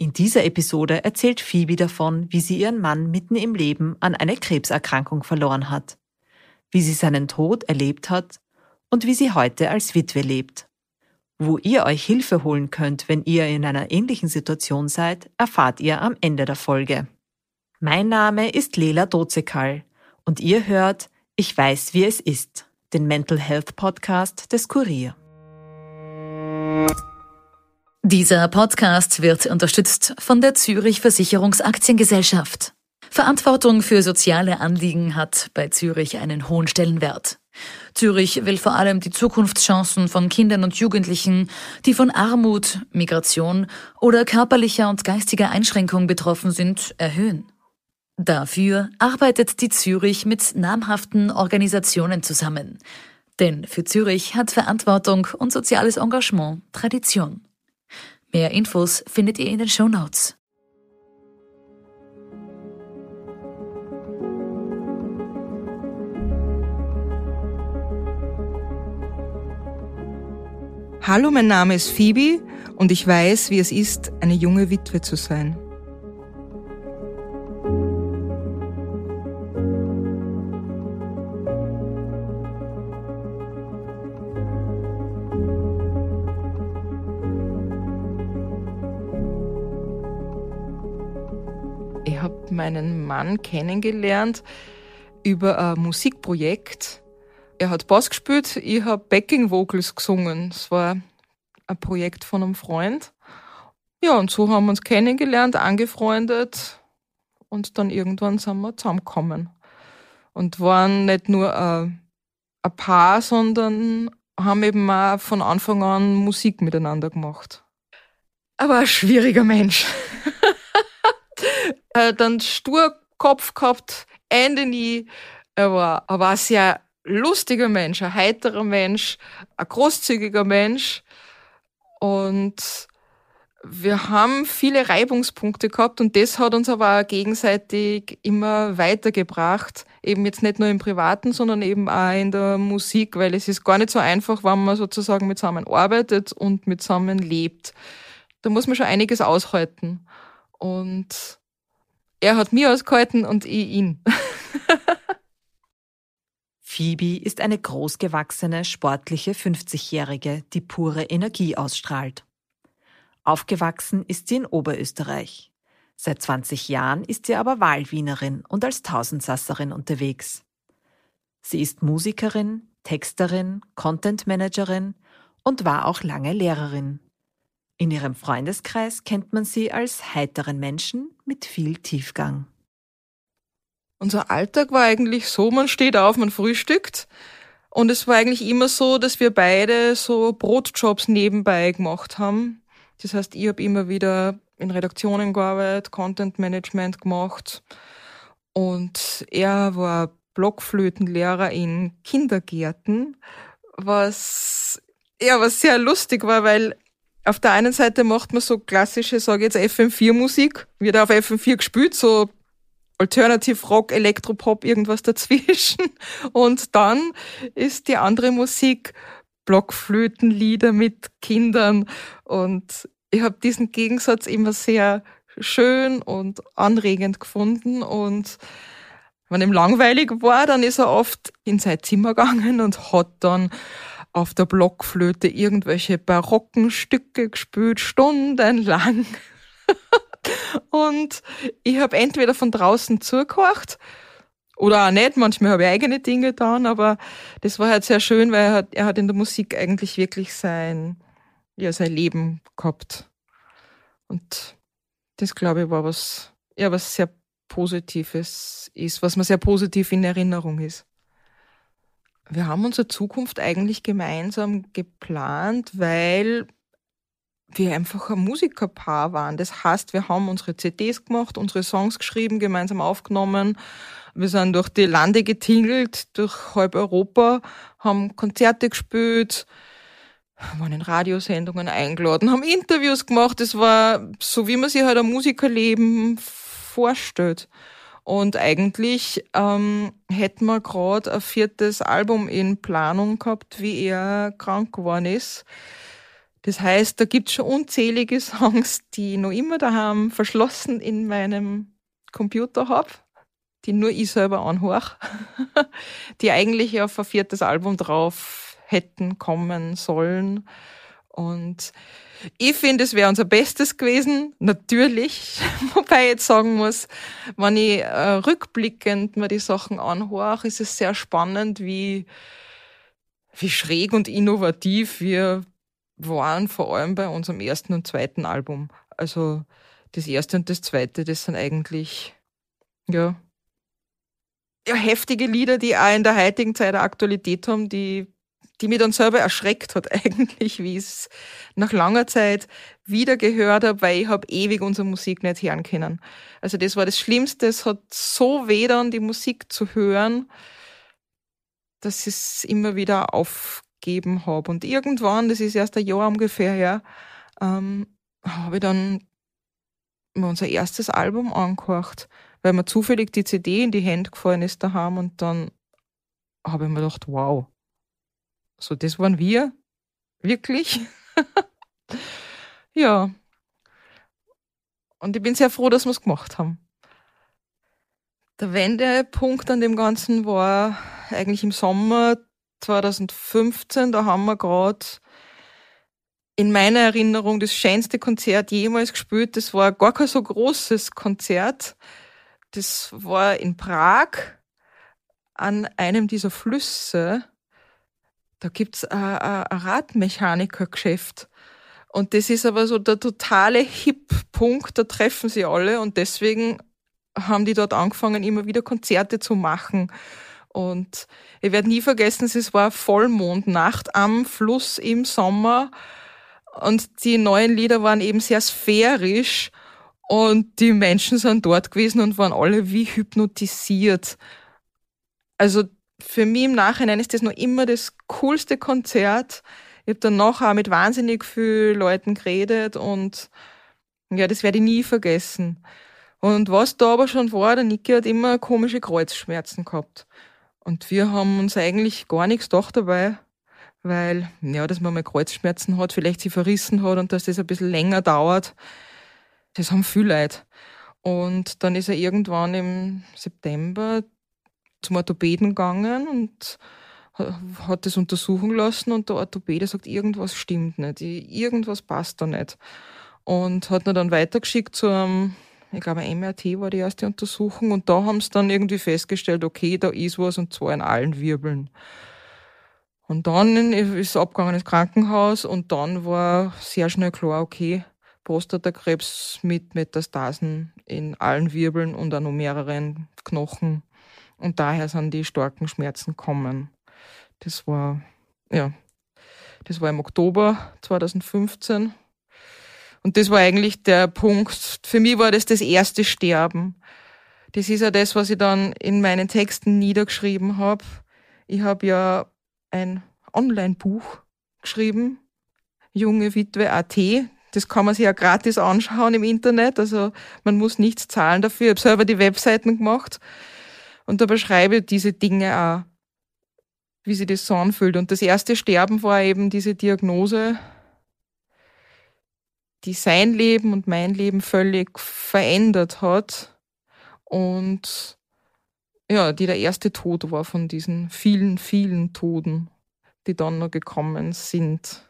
In dieser Episode erzählt Phoebe davon, wie sie ihren Mann mitten im Leben an eine Krebserkrankung verloren hat, wie sie seinen Tod erlebt hat und wie sie heute als Witwe lebt. Wo ihr euch Hilfe holen könnt, wenn ihr in einer ähnlichen Situation seid, erfahrt ihr am Ende der Folge. Mein Name ist Lela Dozekal und ihr hört Ich weiß, wie es ist, den Mental Health Podcast des Kurier. Dieser Podcast wird unterstützt von der Zürich Versicherungsaktiengesellschaft. Verantwortung für soziale Anliegen hat bei Zürich einen hohen Stellenwert. Zürich will vor allem die Zukunftschancen von Kindern und Jugendlichen, die von Armut, Migration oder körperlicher und geistiger Einschränkung betroffen sind, erhöhen. Dafür arbeitet die Zürich mit namhaften Organisationen zusammen. Denn für Zürich hat Verantwortung und soziales Engagement Tradition. Mehr Infos findet ihr in den Show Notes. Hallo, mein Name ist Phoebe und ich weiß, wie es ist, eine junge Witwe zu sein. Meinen Mann kennengelernt über ein Musikprojekt. Er hat Bass gespielt, ich habe Backing Vocals gesungen. Es war ein Projekt von einem Freund. Ja, und so haben wir uns kennengelernt, angefreundet und dann irgendwann sind wir zusammengekommen. Und waren nicht nur ein, ein Paar, sondern haben eben auch von Anfang an Musik miteinander gemacht. Aber ein schwieriger Mensch. äh, dann Sturkopf gehabt, Ende nie. Er war, er war ein sehr lustiger Mensch, ein heiterer Mensch, ein großzügiger Mensch. Und wir haben viele Reibungspunkte gehabt und das hat uns aber auch gegenseitig immer weitergebracht. Eben jetzt nicht nur im Privaten, sondern eben auch in der Musik, weil es ist gar nicht so einfach, wenn man sozusagen mit zusammen arbeitet und mit zusammen lebt. Da muss man schon einiges aushalten. Und er hat mir ausgehalten und ich ihn. Phoebe ist eine großgewachsene, sportliche 50-Jährige, die pure Energie ausstrahlt. Aufgewachsen ist sie in Oberösterreich. Seit 20 Jahren ist sie aber Wahlwienerin und als Tausendsasserin unterwegs. Sie ist Musikerin, Texterin, Content Managerin und war auch lange Lehrerin. In ihrem Freundeskreis kennt man sie als heiteren Menschen mit viel Tiefgang. Unser Alltag war eigentlich so, man steht auf, man frühstückt. Und es war eigentlich immer so, dass wir beide so Brotjobs nebenbei gemacht haben. Das heißt, ich habe immer wieder in Redaktionen gearbeitet, Content Management gemacht. Und er war Blockflötenlehrer in Kindergärten, was ja was sehr lustig war, weil auf der einen Seite macht man so klassische, sage jetzt FM4-Musik, wird auf FM4 gespielt, so Alternative Rock, Elektropop, irgendwas dazwischen. Und dann ist die andere Musik Blockflötenlieder mit Kindern. Und ich habe diesen Gegensatz immer sehr schön und anregend gefunden. Und wenn ihm langweilig war, dann ist er oft in sein Zimmer gegangen und hat dann auf der Blockflöte irgendwelche barocken Stücke gespielt, stundenlang. und ich habe entweder von draußen zugehört oder auch nicht. Manchmal habe ich eigene Dinge getan, aber das war halt sehr schön, weil er hat, er hat in der Musik eigentlich wirklich sein, ja, sein Leben gehabt. Und das, glaube ich, war was, ja, was sehr Positives ist, was mir sehr positiv in Erinnerung ist. Wir haben unsere Zukunft eigentlich gemeinsam geplant, weil wir einfach ein Musikerpaar waren. Das heißt, wir haben unsere CDs gemacht, unsere Songs geschrieben, gemeinsam aufgenommen. Wir sind durch die Lande getingelt, durch halb Europa, haben Konzerte gespielt, waren in Radiosendungen eingeladen, haben Interviews gemacht. Das war so, wie man sich halt ein Musikerleben vorstellt. Und eigentlich ähm, hätten wir gerade ein viertes Album in Planung gehabt, wie er krank geworden ist. Das heißt, da gibt's schon unzählige Songs, die ich noch immer daheim verschlossen in meinem Computer hab, die nur ich selber anhöre, die eigentlich auf ein viertes Album drauf hätten kommen sollen. Und ich finde, es wäre unser Bestes gewesen, natürlich. Wobei ich jetzt sagen muss, wenn ich äh, rückblickend mir die Sachen anhöre, ist es sehr spannend, wie, wie schräg und innovativ wir waren, vor allem bei unserem ersten und zweiten Album. Also das erste und das zweite, das sind eigentlich, ja, ja, heftige Lieder, die auch in der heutigen Zeit eine Aktualität haben, die die mich dann selber erschreckt hat eigentlich, wie ich es nach langer Zeit wieder gehört habe, weil ich habe ewig unsere Musik nicht hören können. Also das war das Schlimmste. Es hat so weh dann, die Musik zu hören, dass ich es immer wieder aufgeben habe. Und irgendwann, das ist erst ein Jahr ungefähr her, ähm, habe ich dann unser erstes Album angehört, weil mir zufällig die CD in die Hände gefallen ist daheim und dann habe ich mir gedacht, wow, so, das waren wir. Wirklich. ja. Und ich bin sehr froh, dass wir es gemacht haben. Der Wendepunkt an dem Ganzen war eigentlich im Sommer 2015. Da haben wir gerade in meiner Erinnerung das schönste Konzert jemals gespielt. Das war gar kein so großes Konzert. Das war in Prag an einem dieser Flüsse da gibt's ein, ein Radmechanikergeschäft. Und das ist aber so der totale Hip-Punkt, da treffen sie alle und deswegen haben die dort angefangen, immer wieder Konzerte zu machen. Und ich werde nie vergessen, es war Vollmondnacht am Fluss im Sommer und die neuen Lieder waren eben sehr sphärisch und die Menschen sind dort gewesen und waren alle wie hypnotisiert. Also für mich im Nachhinein ist das noch immer das coolste Konzert. Ich habe dann nachher mit wahnsinnig vielen Leuten geredet und ja, das werde ich nie vergessen. Und was da aber schon war, der Niki hat immer komische Kreuzschmerzen gehabt. Und wir haben uns eigentlich gar nichts gedacht dabei, weil, ja, dass man mal Kreuzschmerzen hat, vielleicht sie verrissen hat und dass das ein bisschen länger dauert. Das haben viele Leute. Und dann ist er irgendwann im September zum Orthopäden gegangen und hat das untersuchen lassen und der Orthopäde sagt, irgendwas stimmt nicht, irgendwas passt da nicht. Und hat ihn dann weitergeschickt zu einem, ich glaube, MRT war die erste Untersuchung und da haben sie dann irgendwie festgestellt, okay, da ist was und zwar in allen Wirbeln. Und dann ist er abgegangen ins Krankenhaus und dann war sehr schnell klar, okay, Prostatakrebs mit Metastasen in allen Wirbeln und auch noch mehreren Knochen und daher sind die starken Schmerzen kommen. Das war, ja, das war im Oktober 2015. Und das war eigentlich der Punkt. Für mich war das das erste Sterben. Das ist ja das, was ich dann in meinen Texten niedergeschrieben habe. Ich habe ja ein Online-Buch geschrieben, Junge Witwe AT. Das kann man sich ja gratis anschauen im Internet. Also man muss nichts zahlen dafür. Ich habe selber die Webseiten gemacht. Und da beschreibe ich diese Dinge auch, wie sie das so anfühlt. Und das erste Sterben war eben diese Diagnose, die sein Leben und mein Leben völlig verändert hat. Und ja, die der erste Tod war von diesen vielen, vielen Toten, die dann noch gekommen sind.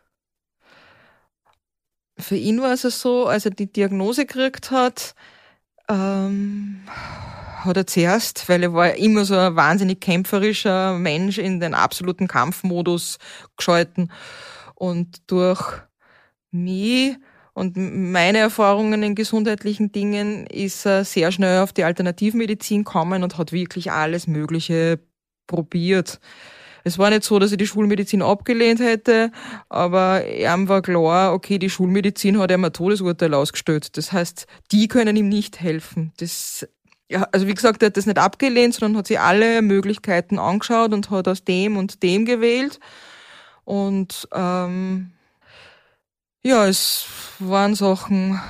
Für ihn war es so, als er die Diagnose gekriegt hat, ähm, hat er zuerst, weil er war immer so ein wahnsinnig kämpferischer Mensch in den absoluten Kampfmodus geschalten. Und durch mich und meine Erfahrungen in gesundheitlichen Dingen ist er sehr schnell auf die Alternativmedizin gekommen und hat wirklich alles Mögliche probiert. Es war nicht so, dass er die Schulmedizin abgelehnt hätte, aber ihm war klar, okay, die Schulmedizin hat ihm ein Todesurteil ausgestellt. Das heißt, die können ihm nicht helfen. Das ja, also wie gesagt, er hat das nicht abgelehnt, sondern hat sich alle Möglichkeiten angeschaut und hat aus dem und dem gewählt. Und ähm, ja, es waren Sachen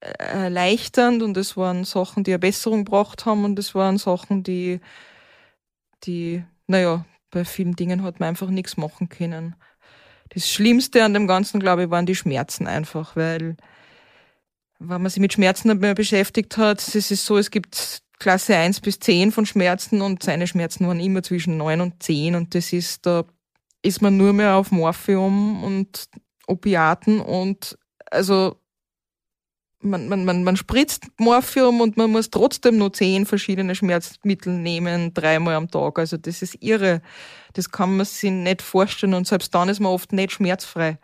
erleichternd und es waren Sachen, die eine Besserung gebracht haben und es waren Sachen, die, die, naja, bei vielen Dingen hat man einfach nichts machen können. Das Schlimmste an dem Ganzen, glaube ich, waren die Schmerzen einfach, weil wenn man sich mit Schmerzen nicht mehr beschäftigt hat, es ist so, es gibt Klasse 1 bis 10 von Schmerzen und seine Schmerzen waren immer zwischen 9 und 10 und das ist, da ist man nur mehr auf Morphium und Opiaten und also man, man, man, man spritzt Morphium und man muss trotzdem nur zehn verschiedene Schmerzmittel nehmen, dreimal am Tag. Also das ist irre. Das kann man sich nicht vorstellen und selbst dann ist man oft nicht schmerzfrei.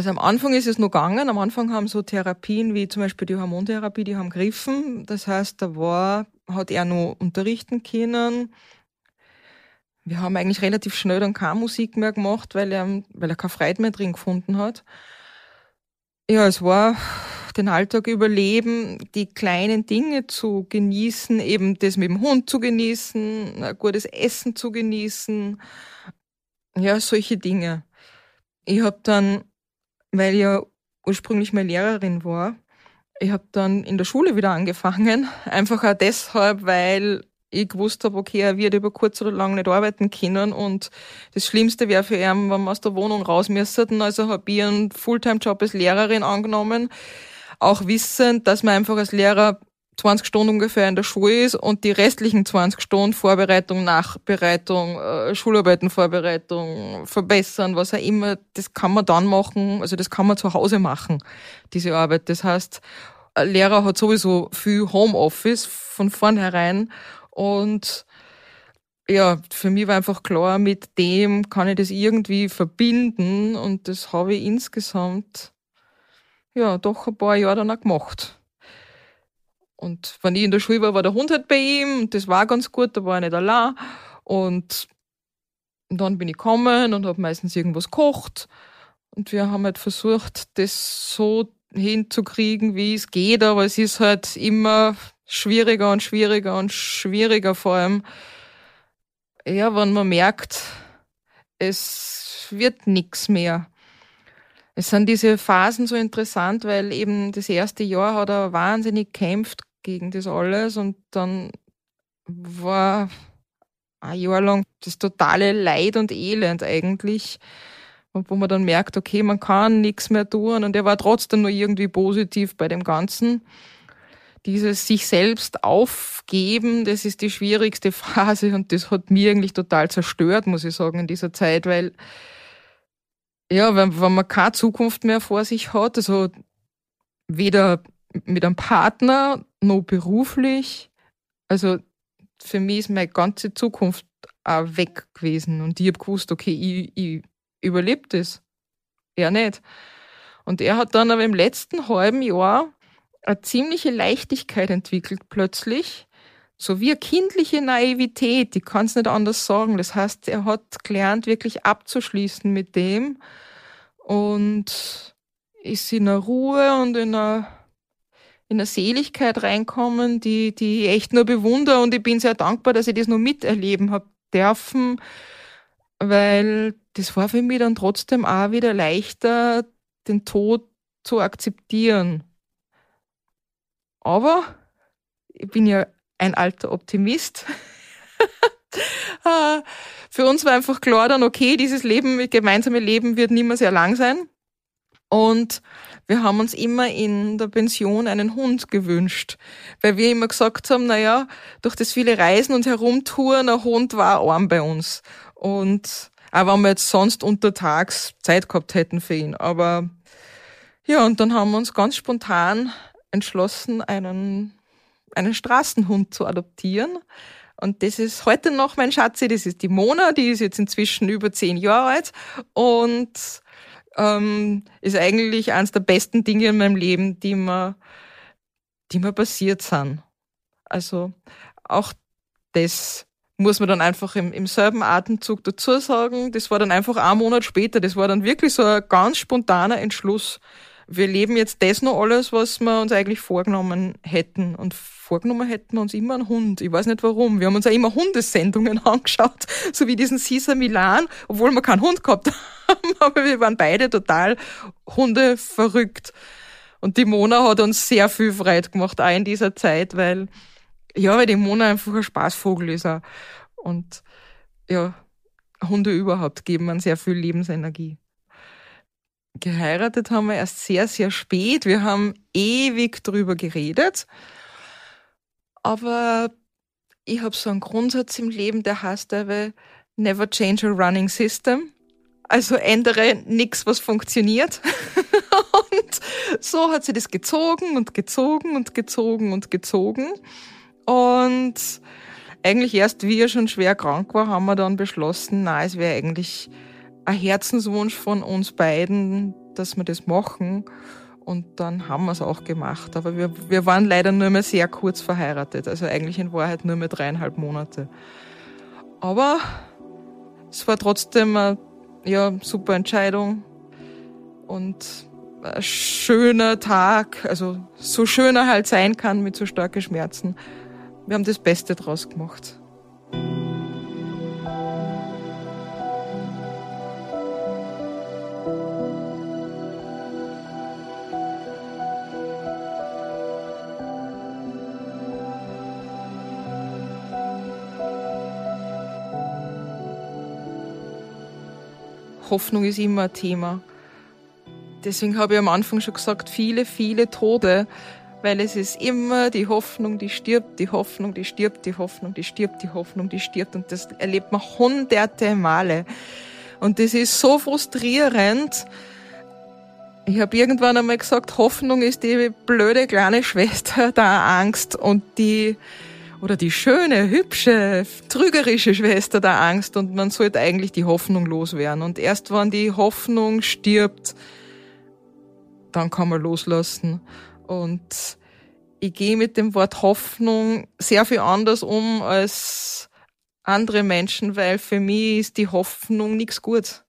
Also am Anfang ist es noch gegangen. Am Anfang haben so Therapien wie zum Beispiel die Hormontherapie, die haben gegriffen. Das heißt, da war, hat er noch unterrichten können. Wir haben eigentlich relativ schnell dann keine Musik mehr gemacht, weil er, weil er keine Freude mehr drin gefunden hat. Ja, es war den Alltag überleben, die kleinen Dinge zu genießen, eben das mit dem Hund zu genießen, ein gutes Essen zu genießen. Ja, solche Dinge. Ich habe dann, weil ich ja ursprünglich mal Lehrerin war, ich habe dann in der Schule wieder angefangen, einfach auch deshalb, weil ich gewusst habe, okay, er wird über kurz oder lang nicht arbeiten können und das Schlimmste wäre für ihn, wenn wir aus der Wohnung raus müssten. Also habe ich einen Fulltime-Job als Lehrerin angenommen, auch wissend, dass man einfach als Lehrer 20 Stunden ungefähr in der Schule ist und die restlichen 20 Stunden Vorbereitung, Nachbereitung, äh, Schularbeitenvorbereitung, verbessern, was auch immer, das kann man dann machen, also das kann man zu Hause machen, diese Arbeit. Das heißt, ein Lehrer hat sowieso viel Homeoffice von vornherein und ja, für mich war einfach klar, mit dem kann ich das irgendwie verbinden und das habe ich insgesamt ja doch ein paar Jahre dann auch gemacht. Und wenn ich in der Schule war, war der Hund halt bei ihm und das war ganz gut, da war er nicht allein. Und dann bin ich gekommen und habe meistens irgendwas gekocht. Und wir haben halt versucht, das so hinzukriegen, wie es geht, aber es ist halt immer schwieriger und schwieriger und schwieriger, vor allem, ja, wenn man merkt, es wird nichts mehr. Es sind diese Phasen so interessant, weil eben das erste Jahr hat er wahnsinnig gekämpft gegen das alles und dann war ein Jahr lang das totale Leid und Elend eigentlich. Wo man dann merkt, okay, man kann nichts mehr tun und er war trotzdem nur irgendwie positiv bei dem Ganzen dieses sich selbst aufgeben, das ist die schwierigste Phase und das hat mir eigentlich total zerstört, muss ich sagen, in dieser Zeit, weil ja, wenn, wenn man keine Zukunft mehr vor sich hat, also weder mit einem Partner noch beruflich, also für mich ist meine ganze Zukunft auch weg gewesen und ich habe gewusst, okay, ich, ich überlebe das. Er nicht. Und er hat dann aber im letzten halben Jahr eine ziemliche Leichtigkeit entwickelt plötzlich, so wie eine kindliche Naivität, ich kann es nicht anders sagen. Das heißt, er hat gelernt, wirklich abzuschließen mit dem und ist in einer Ruhe und in einer, in einer Seligkeit reinkommen, die, die ich echt nur bewundere und ich bin sehr dankbar, dass ich das nur miterleben habe dürfen, weil das war für mich dann trotzdem auch wieder leichter, den Tod zu akzeptieren. Aber ich bin ja ein alter Optimist. Ah, für uns war einfach klar dann, okay, dieses Leben, gemeinsame Leben wird nicht mehr sehr lang sein. Und wir haben uns immer in der Pension einen Hund gewünscht, weil wir immer gesagt haben, naja, durch das viele Reisen und Herumtouren, ein Hund war arm bei uns. Und auch wenn wir jetzt sonst untertags Zeit gehabt hätten für ihn. Aber ja, und dann haben wir uns ganz spontan entschlossen, einen, einen Straßenhund zu adoptieren. Und das ist heute noch mein Schatzi, das ist die Mona, die ist jetzt inzwischen über zehn Jahre alt und ähm, ist eigentlich eines der besten Dinge in meinem Leben, die mir, die mir passiert sind. Also auch das muss man dann einfach im, im selben Atemzug dazu sagen. Das war dann einfach ein Monat später. Das war dann wirklich so ein ganz spontaner Entschluss wir leben jetzt das noch alles, was wir uns eigentlich vorgenommen hätten. Und vorgenommen hätten wir uns immer einen Hund. Ich weiß nicht warum. Wir haben uns ja immer Hundesendungen angeschaut, so wie diesen Caesar Milan, obwohl wir keinen Hund gehabt haben. Aber wir waren beide total Hunde verrückt. Und die Mona hat uns sehr viel Freude gemacht, auch in dieser Zeit, weil, ja, weil die Mona einfach ein Spaßvogel ist. Auch. Und ja, Hunde überhaupt geben man sehr viel Lebensenergie. Geheiratet haben wir erst sehr, sehr spät. Wir haben ewig drüber geredet. Aber ich habe so einen Grundsatz im Leben, der heißt aber Never change a running system. Also ändere nichts, was funktioniert. und so hat sie das gezogen und gezogen und gezogen und gezogen. Und eigentlich erst, wie er schon schwer krank war, haben wir dann beschlossen, na, es wäre eigentlich ein Herzenswunsch von uns beiden, dass wir das machen. Und dann haben wir es auch gemacht. Aber wir, wir waren leider nur mehr sehr kurz verheiratet. Also eigentlich in Wahrheit nur mehr dreieinhalb Monate. Aber es war trotzdem eine ja, super Entscheidung und ein schöner Tag. Also so schön er halt sein kann mit so starken Schmerzen. Wir haben das Beste draus gemacht. Hoffnung ist immer ein Thema. Deswegen habe ich am Anfang schon gesagt, viele, viele Tode, weil es ist immer die Hoffnung, die stirbt, die Hoffnung, die stirbt, die Hoffnung, die stirbt, die Hoffnung, die stirbt. Und das erlebt man hunderte Male. Und das ist so frustrierend. Ich habe irgendwann einmal gesagt, Hoffnung ist die blöde kleine Schwester der Angst und die oder die schöne, hübsche, trügerische Schwester der Angst und man sollte eigentlich die Hoffnung loswerden. Und erst wenn die Hoffnung stirbt, dann kann man loslassen. Und ich gehe mit dem Wort Hoffnung sehr viel anders um als andere Menschen, weil für mich ist die Hoffnung nichts Gutes.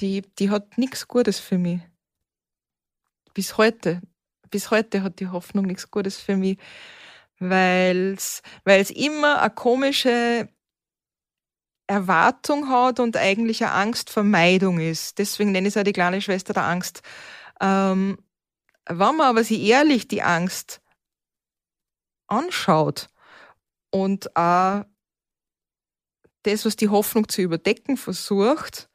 Die, die hat nichts Gutes für mich. Bis heute. Bis heute hat die Hoffnung nichts Gutes für mich weil es immer eine komische Erwartung hat und eigentlich eine Angstvermeidung ist. Deswegen nenne ich es auch die kleine Schwester der Angst. Ähm, wenn man aber sich ehrlich die Angst anschaut und auch das, was die Hoffnung zu überdecken versucht,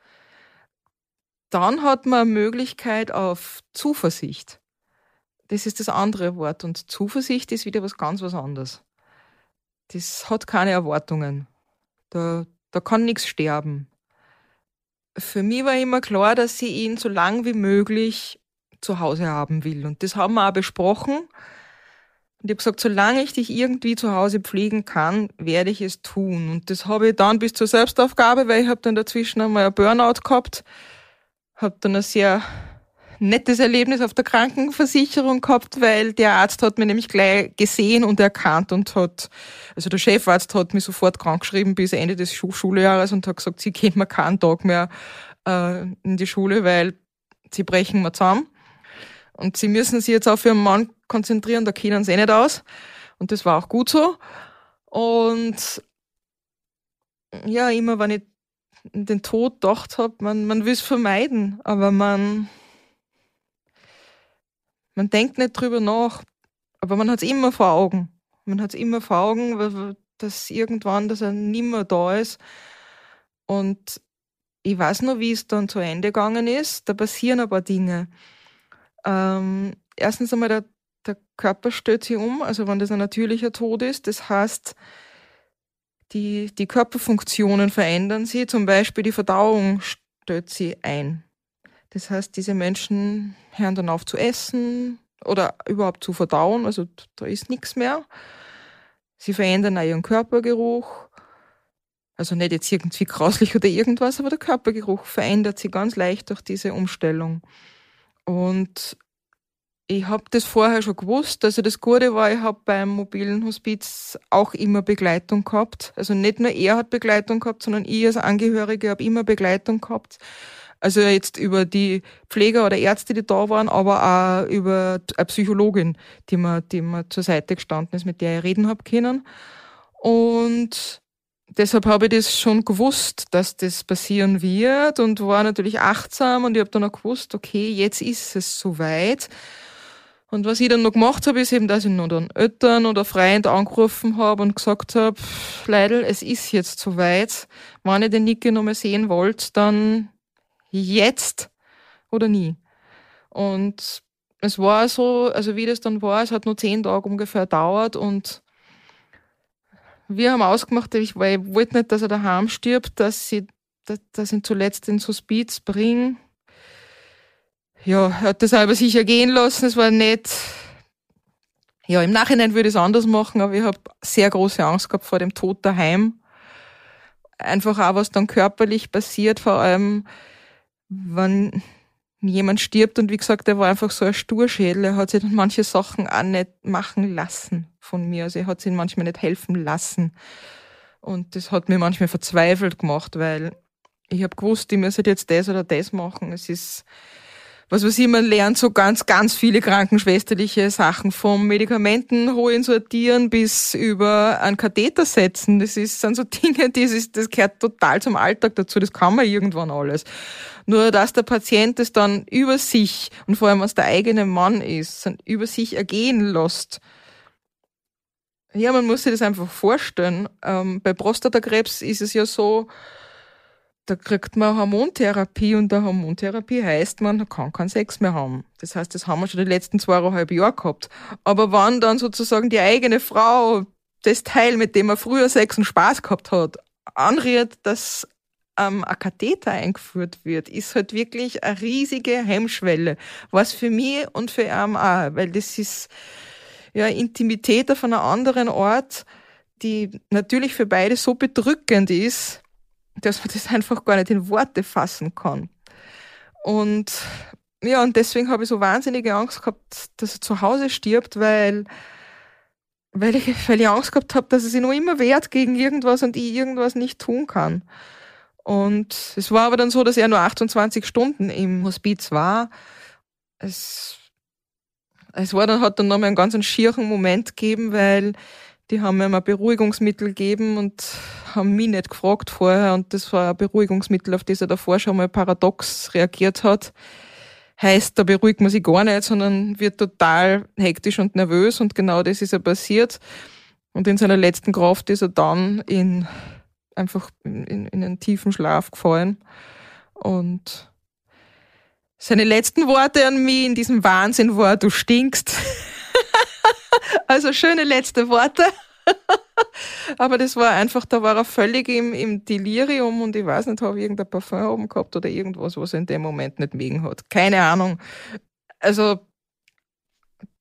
dann hat man eine Möglichkeit auf Zuversicht. Das ist das andere Wort. Und Zuversicht ist wieder was ganz was anderes. Das hat keine Erwartungen. Da, da kann nichts sterben. Für mich war immer klar, dass sie ihn so lang wie möglich zu Hause haben will. Und das haben wir auch besprochen. Und ich habe gesagt, solange ich dich irgendwie zu Hause pflegen kann, werde ich es tun. Und das habe ich dann bis zur Selbstaufgabe, weil ich habe dann dazwischen einmal ein Burnout gehabt, habe dann ein sehr nettes Erlebnis auf der Krankenversicherung gehabt, weil der Arzt hat mir nämlich gleich gesehen und erkannt und hat, also der Chefarzt hat mich sofort krankgeschrieben bis Ende des Schuljahres und hat gesagt, sie gehen mir keinen Tag mehr äh, in die Schule, weil sie brechen mir zusammen. Und sie müssen sich jetzt auf ihren Mann konzentrieren, da kennen sie eh nicht aus. Und das war auch gut so. Und ja, immer wenn ich den Tod gedacht habe, man, man will es vermeiden, aber man man denkt nicht drüber nach, aber man hat es immer vor Augen. Man hat es immer vor Augen, dass irgendwann, dass er nimmer da ist. Und ich weiß noch, wie es dann zu Ende gegangen ist. Da passieren ein paar Dinge. Ähm, erstens einmal, der, der Körper stellt sich um, also wenn das ein natürlicher Tod ist. Das heißt, die, die Körperfunktionen verändern sich. Zum Beispiel die Verdauung stellt sich ein. Das heißt, diese Menschen hören dann auf zu essen oder überhaupt zu verdauen, also da ist nichts mehr. Sie verändern auch ihren Körpergeruch. Also nicht jetzt irgendwie grauslich oder irgendwas, aber der Körpergeruch verändert sich ganz leicht durch diese Umstellung. Und ich habe das vorher schon gewusst. Also das Gute war, ich habe beim mobilen Hospiz auch immer Begleitung gehabt. Also nicht nur er hat Begleitung gehabt, sondern ich als Angehörige habe immer Begleitung gehabt. Also jetzt über die Pfleger oder Ärzte, die da waren, aber auch über eine Psychologin, die mir, die mir zur Seite gestanden ist, mit der ich reden habe können. Und deshalb habe ich das schon gewusst, dass das passieren wird und war natürlich achtsam und ich habe dann auch gewusst, okay, jetzt ist es soweit. Und was ich dann noch gemacht habe, ist eben, dass ich noch dann Eltern oder Freund angerufen habe und gesagt habe, Leidl, es ist jetzt soweit. Wenn ihr den Niki noch mal sehen wollt, dann jetzt oder nie. Und es war so, also wie das dann war, es hat nur zehn Tage ungefähr dauert und wir haben ausgemacht, ich, weil ich wollte nicht, dass er daheim stirbt, dass sie, dass, ihn zuletzt ins Hospiz bringen ja, er hat das aber sicher gehen lassen. Es war nicht, ja, im Nachhinein würde ich es anders machen, aber ich habe sehr große Angst gehabt vor dem Tod daheim. Einfach auch, was dann körperlich passiert, vor allem, wenn jemand stirbt und wie gesagt, er war einfach so ein Sturschädel. Er hat sich dann manche Sachen auch nicht machen lassen von mir. Also er hat sich manchmal nicht helfen lassen. Und das hat mir manchmal verzweifelt gemacht, weil ich habe gewusst, ich muss jetzt das oder das machen. Es ist, was weiß ich, man lernt so ganz, ganz viele krankenschwesterliche Sachen vom Medikamenten holen, sortieren bis über einen Katheter setzen. Das ist, sind so Dinge, das ist, das gehört total zum Alltag dazu. Das kann man irgendwann alles. Nur, dass der Patient es dann über sich und vor allem, was der eigene Mann ist, über sich ergehen lässt. Ja, man muss sich das einfach vorstellen. Ähm, bei Prostatakrebs ist es ja so, da kriegt man Hormontherapie und der Hormontherapie heißt, man kann keinen Sex mehr haben. Das heißt, das haben wir schon die letzten zweieinhalb Jahre gehabt. Aber wann dann sozusagen die eigene Frau das Teil, mit dem man früher Sex und Spaß gehabt hat, anrührt, dass ähm, ein Katheter eingeführt wird, ist halt wirklich eine riesige Hemmschwelle. Was für mich und für ihn auch, weil das ist ja Intimität auf einer anderen Ort, die natürlich für beide so bedrückend ist, dass man das einfach gar nicht in Worte fassen kann. Und ja, und deswegen habe ich so wahnsinnige Angst gehabt, dass er zu Hause stirbt, weil, weil, ich, weil ich Angst gehabt habe, dass er sich noch immer wehrt gegen irgendwas und ich irgendwas nicht tun kann. Und es war aber dann so, dass er nur 28 Stunden im Hospiz war. Es, es war dann, hat dann nochmal einen ganz schieren Moment gegeben, weil die haben mir mal Beruhigungsmittel gegeben und haben mich nicht gefragt vorher und das war ein Beruhigungsmittel, auf das er davor schon mal paradox reagiert hat. Heißt, da beruhigt man sich gar nicht, sondern wird total hektisch und nervös und genau das ist ja passiert. Und in seiner letzten Kraft ist er dann in, einfach in, in einen tiefen Schlaf gefallen und seine letzten Worte an mich in diesem Wahnsinn war, du stinkst. also schöne letzte Worte. Aber das war einfach, da war er völlig im, im Delirium und ich weiß nicht, habe ich irgendein Parfum oben gehabt oder irgendwas, was er in dem Moment nicht mögen hat. Keine Ahnung. Also,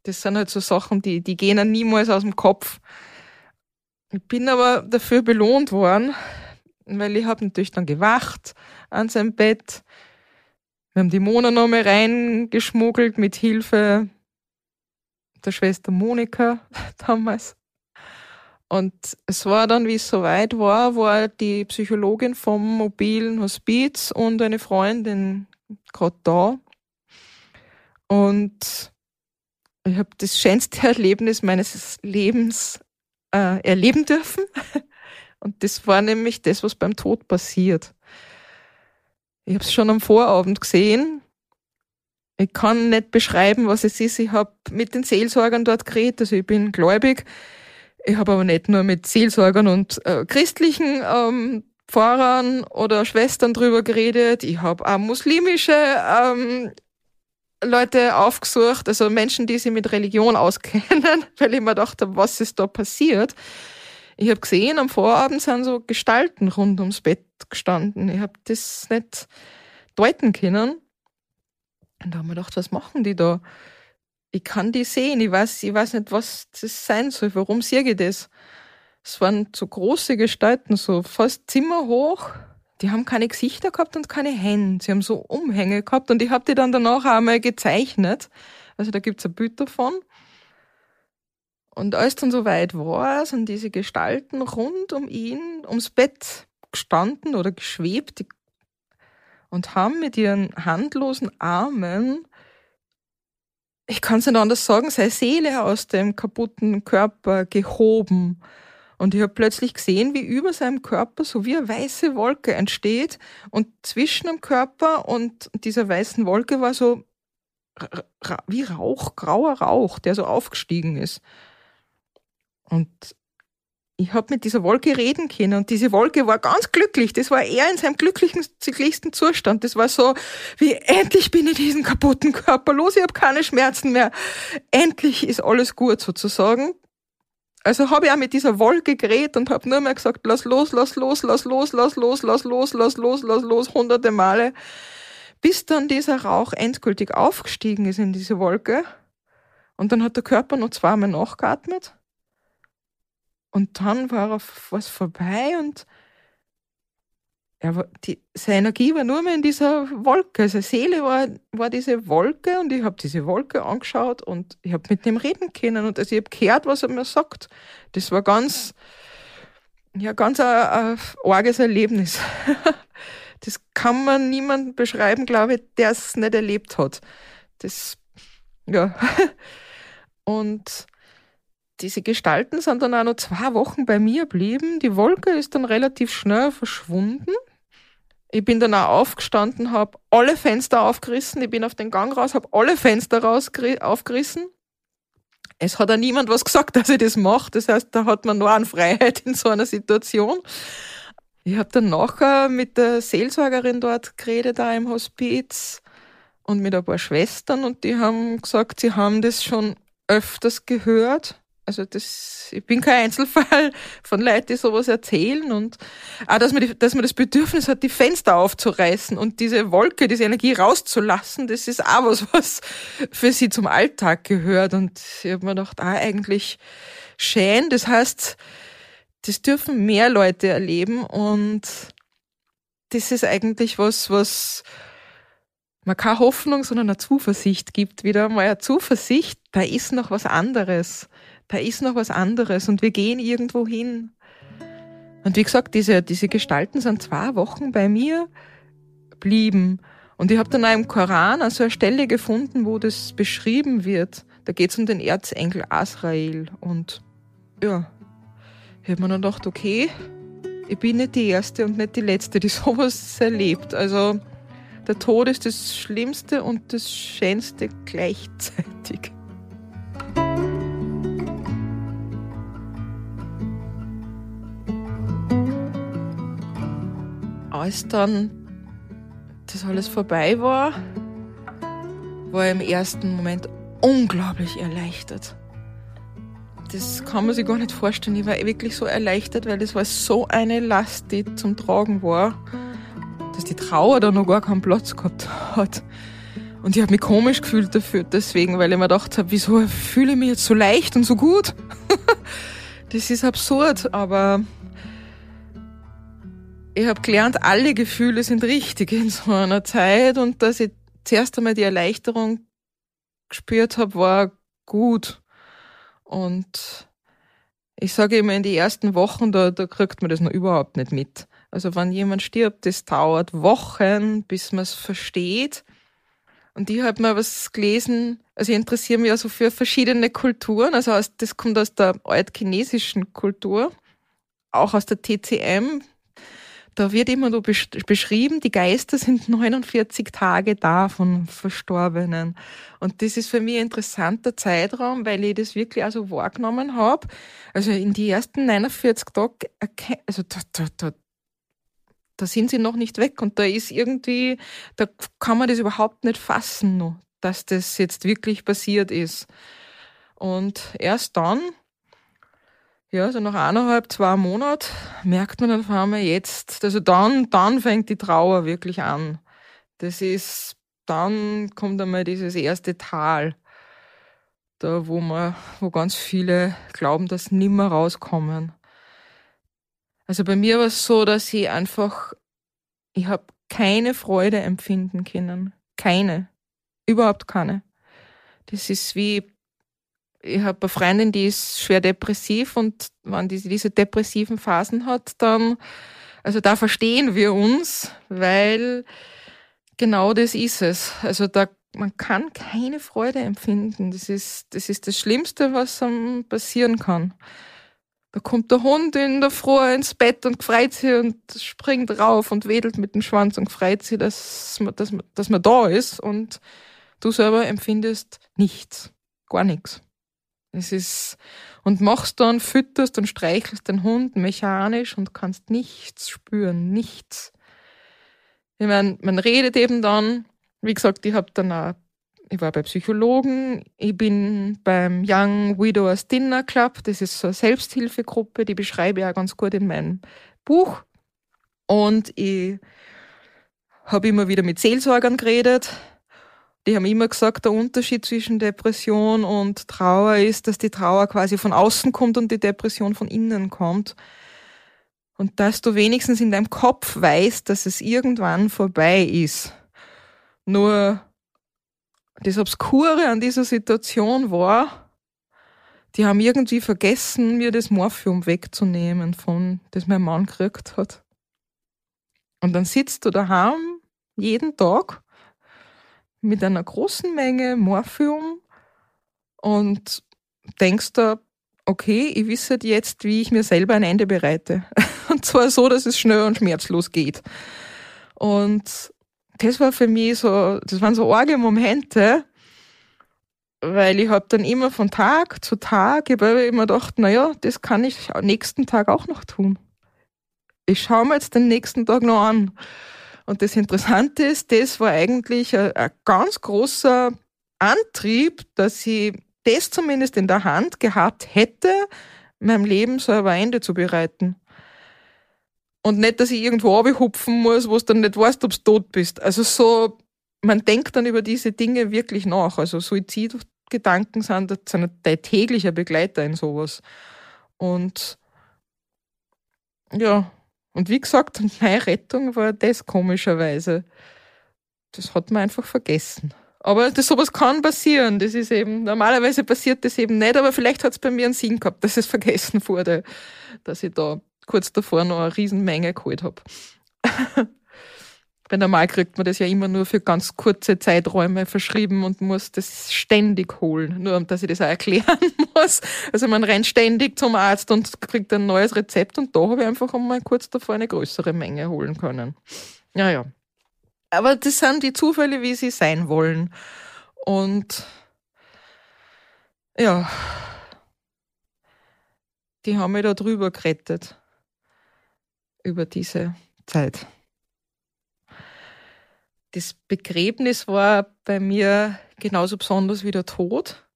das sind halt so Sachen, die, die gehen dann niemals aus dem Kopf. Ich bin aber dafür belohnt worden, weil ich habe natürlich dann gewacht an seinem Bett. Wir haben die Mona nochmal reingeschmuggelt mit Hilfe der Schwester Monika damals. Und es war dann, wie es soweit war, war die Psychologin vom mobilen Hospiz und eine Freundin gerade da. Und ich habe das schönste Erlebnis meines Lebens äh, erleben dürfen. Und das war nämlich das, was beim Tod passiert. Ich habe es schon am Vorabend gesehen ich kann nicht beschreiben, was es ist. Ich habe mit den Seelsorgern dort geredet, also ich bin gläubig. Ich habe aber nicht nur mit Seelsorgern und äh, christlichen ähm, Pfarrern oder Schwestern drüber geredet. Ich habe auch muslimische ähm, Leute aufgesucht, also Menschen, die sich mit Religion auskennen, weil ich mir dachte, was ist da passiert. Ich habe gesehen, am Vorabend sind so Gestalten rund ums Bett gestanden. Ich habe das nicht deuten können. Und da haben wir gedacht, was machen die da? Ich kann die sehen, ich weiß, ich weiß nicht, was das sein soll. Warum sehe ich das? Es waren so große Gestalten, so fast zimmerhoch. Die haben keine Gesichter gehabt und keine Hände. Sie haben so Umhänge gehabt und ich habe die dann danach einmal gezeichnet. Also da gibt's ein Bild davon. Und als dann so weit war, sind diese Gestalten rund um ihn, ums Bett gestanden oder geschwebt. Und haben mit ihren handlosen Armen, ich kann es nicht anders sagen, seine Seele aus dem kaputten Körper gehoben. Und ich habe plötzlich gesehen, wie über seinem Körper so wie eine weiße Wolke entsteht und zwischen dem Körper und dieser weißen Wolke war so wie Rauch, grauer Rauch, der so aufgestiegen ist. Und ich habe mit dieser Wolke reden können und diese Wolke war ganz glücklich. Das war er in seinem glücklichsten Zustand. Das war so, wie endlich bin ich diesen kaputten Körper los, ich habe keine Schmerzen mehr. Endlich ist alles gut sozusagen. Also habe ich auch mit dieser Wolke geredet und habe nur mehr gesagt, lass los, lass los, lass los, lass los, lass los, lass los, lass los, hunderte Male, bis dann dieser Rauch endgültig aufgestiegen ist in diese Wolke. Und dann hat der Körper noch zweimal nachgeatmet. Und dann war was vorbei und er die, seine Energie war nur mehr in dieser Wolke. Seine Seele war, war diese Wolke und ich habe diese Wolke angeschaut und ich habe mit dem reden können und also ich habe gehört, was er mir sagt. Das war ganz, ja, ganz ein, ein arges Erlebnis. Das kann man niemandem beschreiben, glaube ich, der es nicht erlebt hat. Das, ja. Und diese Gestalten sind dann auch noch zwei Wochen bei mir geblieben. Die Wolke ist dann relativ schnell verschwunden. Ich bin dann auch aufgestanden, habe alle Fenster aufgerissen. Ich bin auf den Gang raus, habe alle Fenster raus aufgerissen. Es hat auch niemand was gesagt, dass ich das mache. Das heißt, da hat man nur an Freiheit in so einer Situation. Ich habe dann nachher mit der Seelsorgerin dort geredet, da im Hospiz und mit ein paar Schwestern und die haben gesagt, sie haben das schon öfters gehört also das, ich bin kein Einzelfall von Leuten, die sowas erzählen und auch, dass man, die, dass man das Bedürfnis hat, die Fenster aufzureißen und diese Wolke, diese Energie rauszulassen, das ist auch was, was für sie zum Alltag gehört. Und ich habe mir gedacht, ah, eigentlich schön. Das heißt, das dürfen mehr Leute erleben und das ist eigentlich was, was man keine Hoffnung, sondern eine Zuversicht gibt. Wieder mal eine Zuversicht, da ist noch was anderes da ist noch was anderes und wir gehen irgendwo hin. Und wie gesagt, diese, diese Gestalten sind zwei Wochen bei mir blieben. Und ich habe dann auch im Koran also eine Stelle gefunden, wo das beschrieben wird. Da geht es um den Erzengel Asrael. Und ja, ich habe mir dann gedacht, okay, ich bin nicht die Erste und nicht die Letzte, die sowas erlebt. Also der Tod ist das Schlimmste und das Schönste gleichzeitig. Als dann das alles vorbei war, war ich im ersten Moment unglaublich erleichtert. Das kann man sich gar nicht vorstellen. Ich war wirklich so erleichtert, weil das war so eine Last, die zum Tragen war, dass die Trauer da noch gar keinen Platz gehabt hat. Und ich habe mich komisch gefühlt dafür, deswegen, weil ich mir gedacht habe, wieso fühle ich mich jetzt so leicht und so gut? das ist absurd, aber ich habe gelernt, alle Gefühle sind richtig in so einer Zeit und dass ich zuerst einmal die Erleichterung gespürt habe, war gut. Und ich sage immer, in die ersten Wochen, da, da kriegt man das noch überhaupt nicht mit. Also wenn jemand stirbt, das dauert Wochen, bis man es versteht. Und ich habe mal was gelesen, also ich interessiere mich also für verschiedene Kulturen, also das kommt aus der altchinesischen Kultur, auch aus der TCM, da wird immer nur beschrieben, die Geister sind 49 Tage da von Verstorbenen. Und das ist für mich ein interessanter Zeitraum, weil ich das wirklich also wahrgenommen habe. Also in die ersten 49 Tage, also da, da, da, da sind sie noch nicht weg und da ist irgendwie, da kann man das überhaupt nicht fassen, noch, dass das jetzt wirklich passiert ist. Und erst dann, ja, so nach eineinhalb, zwei Monaten merkt man auf einmal jetzt, also dann, dann fängt die Trauer wirklich an. Das ist, dann kommt einmal dieses erste Tal, da wo man, wo ganz viele glauben, dass nimmer rauskommen. Also bei mir war es so, dass ich einfach, ich habe keine Freude empfinden können. Keine. Überhaupt keine. Das ist wie ich habe eine Freundin, die ist schwer depressiv und wenn die diese depressiven Phasen hat, dann, also da verstehen wir uns, weil genau das ist es. Also da, man kann keine Freude empfinden. Das ist, das ist das Schlimmste, was einem passieren kann. Da kommt der Hund in der Früh ins Bett und freut sich und springt rauf und wedelt mit dem Schwanz und freut sich, dass man, dass man, dass man da ist und du selber empfindest nichts, gar nichts. Es ist, und machst dann, fütterst und streichelst den Hund mechanisch und kannst nichts spüren, nichts. Ich meine, man redet eben dann, wie gesagt, ich habe dann auch, ich war bei Psychologen, ich bin beim Young Widowers Dinner Club, das ist so eine Selbsthilfegruppe, die beschreibe ich auch ganz gut in meinem Buch. Und ich habe immer wieder mit Seelsorgern geredet. Die haben immer gesagt, der Unterschied zwischen Depression und Trauer ist, dass die Trauer quasi von außen kommt und die Depression von innen kommt. Und dass du wenigstens in deinem Kopf weißt, dass es irgendwann vorbei ist. Nur das Obskure an dieser Situation war, die haben irgendwie vergessen, mir das Morphium wegzunehmen, von das mein Mann gekriegt hat. Und dann sitzt du daheim jeden Tag mit einer großen Menge Morphium und denkst da, okay, ich wisse jetzt, wie ich mir selber ein Ende bereite. Und zwar so, dass es schnell und schmerzlos geht. Und das war für mich so, das waren so arge Momente, weil ich habe dann immer von Tag zu Tag, ich habe immer gedacht, naja, das kann ich am nächsten Tag auch noch tun. Ich schaue mir jetzt den nächsten Tag noch an. Und das Interessante ist, das war eigentlich ein, ein ganz großer Antrieb, dass ich das zumindest in der Hand gehabt hätte, meinem Leben so ein Ende zu bereiten. Und nicht, dass ich irgendwo abhupfen muss, wo du dann nicht weißt, ob du tot bist. Also so, man denkt dann über diese Dinge wirklich nach. Also Suizidgedanken sind, sind ein täglicher Begleiter in sowas. Und ja, und wie gesagt, meine Rettung war das komischerweise. Das hat man einfach vergessen. Aber das, sowas kann passieren. Das ist eben, normalerweise passiert das eben nicht, aber vielleicht hat es bei mir einen Sinn gehabt, dass es vergessen wurde, dass ich da kurz davor noch eine Riesenmenge geholt habe. Weil normal kriegt man das ja immer nur für ganz kurze Zeiträume verschrieben und muss das ständig holen, nur dass ich das auch erklären muss. Also man rennt ständig zum Arzt und kriegt ein neues Rezept und da habe ich einfach einmal kurz davor eine größere Menge holen können. Ja, ja. Aber das sind die Zufälle, wie sie sein wollen. Und ja, die haben mich da drüber gerettet. Über diese Zeit. Das Begräbnis war bei mir genauso besonders wie der Tod,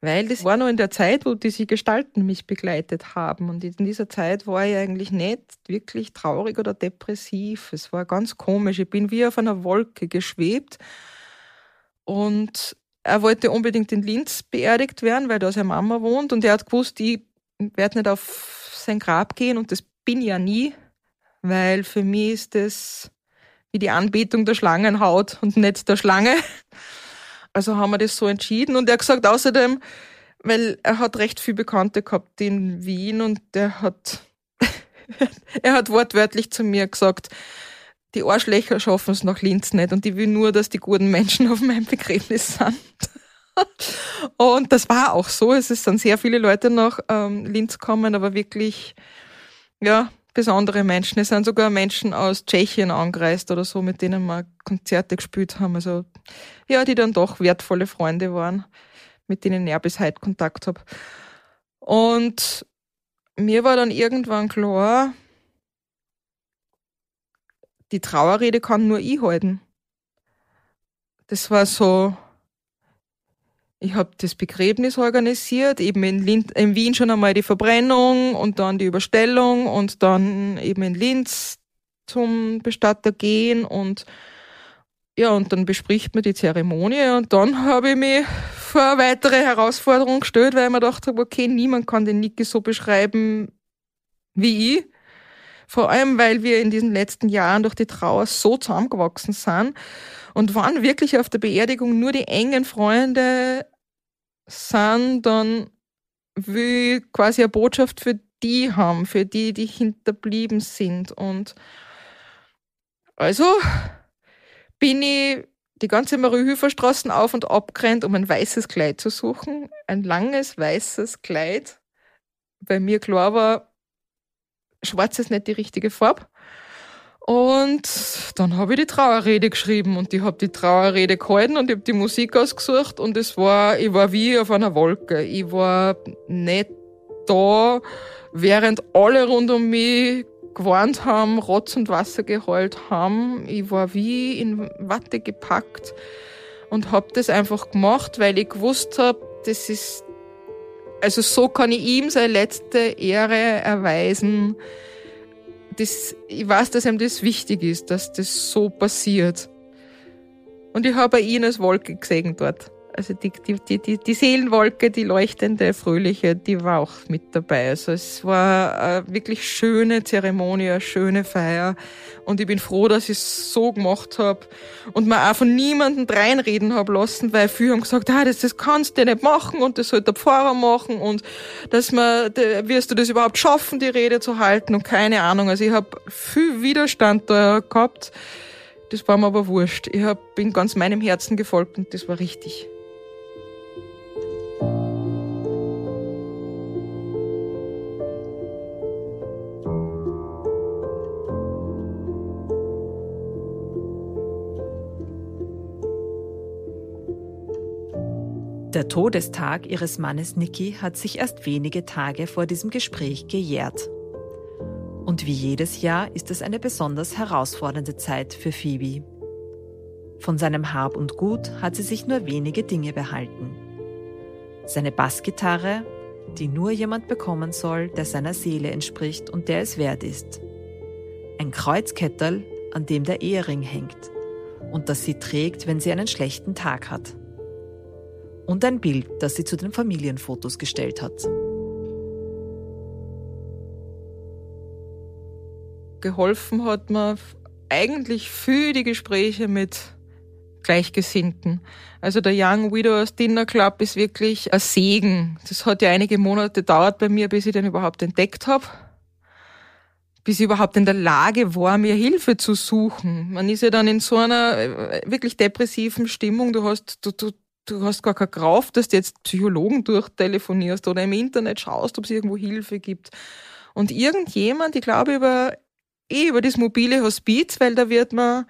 weil das war noch in der Zeit, wo diese Gestalten mich begleitet haben. Und in dieser Zeit war ich eigentlich nicht wirklich traurig oder depressiv. Es war ganz komisch. Ich bin wie auf einer Wolke geschwebt. Und er wollte unbedingt in Linz beerdigt werden, weil da seine Mama wohnt. Und er hat gewusst, ich werde nicht auf sein Grab gehen. Und das bin ich ja nie, weil für mich ist das wie die Anbetung der Schlangenhaut und nicht der Schlange. Also haben wir das so entschieden. Und er hat gesagt, außerdem, weil er hat recht viel Bekannte gehabt in Wien und er hat, er hat wortwörtlich zu mir gesagt, die Arschlöcher schaffen es nach Linz nicht und ich will nur, dass die guten Menschen auf meinem Begräbnis sind. und das war auch so. Es sind sehr viele Leute nach ähm, Linz gekommen, aber wirklich, ja, besondere Menschen. Es sind sogar Menschen aus Tschechien angereist oder so, mit denen wir Konzerte gespielt haben. Also ja, die dann doch wertvolle Freunde waren, mit denen ich bis heute Kontakt habe. Und mir war dann irgendwann klar, die Trauerrede kann nur ich halten. Das war so, ich habe das Begräbnis organisiert, eben in, Linz, in Wien schon einmal die Verbrennung und dann die Überstellung und dann eben in Linz zum Bestatter gehen und ja, und dann bespricht man die Zeremonie und dann habe ich mich vor eine weitere Herausforderung gestellt, weil ich mir gedacht habe, okay, niemand kann den Niki so beschreiben wie ich. Vor allem, weil wir in diesen letzten Jahren durch die Trauer so zusammengewachsen sind und wann wirklich auf der Beerdigung nur die engen Freunde sind, dann will ich quasi eine Botschaft für die haben, für die, die hinterblieben sind. Und also bin ich die ganze Mariehöferstraßen auf und ab gerannt, um ein weißes Kleid zu suchen. Ein langes weißes Kleid. Bei mir klar war, schwarz ist nicht die richtige Farbe. Und dann habe ich die Trauerrede geschrieben und ich habe die Trauerrede gehalten und ich habe die Musik ausgesucht und es war, ich war wie auf einer Wolke. Ich war nicht da, während alle rund um mich gewarnt haben, Rotz und Wasser geheult haben. Ich war wie in Watte gepackt und habe das einfach gemacht, weil ich gewusst habe, das ist, also so kann ich ihm seine letzte Ehre erweisen das, ich weiß, dass ihm das wichtig ist, dass das so passiert. Und ich habe ihn als Wolke gesehen dort. Also die, die, die, die Seelenwolke, die leuchtende, fröhliche, die war auch mit dabei. Also es war eine wirklich schöne Zeremonie, eine schöne Feier. Und ich bin froh, dass ich es so gemacht habe und mir auch von niemandem reinreden habe lassen, weil viele haben gesagt, ah, das, das kannst du nicht machen und das sollte der Pfarrer machen und dass man, wirst du das überhaupt schaffen, die Rede zu halten und keine Ahnung. Also ich habe viel Widerstand da gehabt. Das war mir aber wurscht. Ich hab, bin ganz meinem Herzen gefolgt und das war richtig. Der Todestag ihres Mannes Niki hat sich erst wenige Tage vor diesem Gespräch gejährt. Und wie jedes Jahr ist es eine besonders herausfordernde Zeit für Phoebe. Von seinem Hab und Gut hat sie sich nur wenige Dinge behalten. Seine Bassgitarre, die nur jemand bekommen soll, der seiner Seele entspricht und der es wert ist. Ein Kreuzkettel, an dem der Ehering hängt und das sie trägt, wenn sie einen schlechten Tag hat und ein Bild, das sie zu den Familienfotos gestellt hat. Geholfen hat mir eigentlich für die Gespräche mit Gleichgesinnten. Also der Young Widows Dinner Club ist wirklich ein Segen. Das hat ja einige Monate gedauert bei mir, bis ich den überhaupt entdeckt habe. Bis ich überhaupt in der Lage war, mir Hilfe zu suchen. Man ist ja dann in so einer äh, wirklich depressiven Stimmung. Du hast, du, du, du hast gar keine Kraft, dass du jetzt Psychologen durchtelefonierst oder im Internet schaust, ob es irgendwo Hilfe gibt. Und irgendjemand, ich glaube über, eh über das mobile Hospiz, weil da wird man,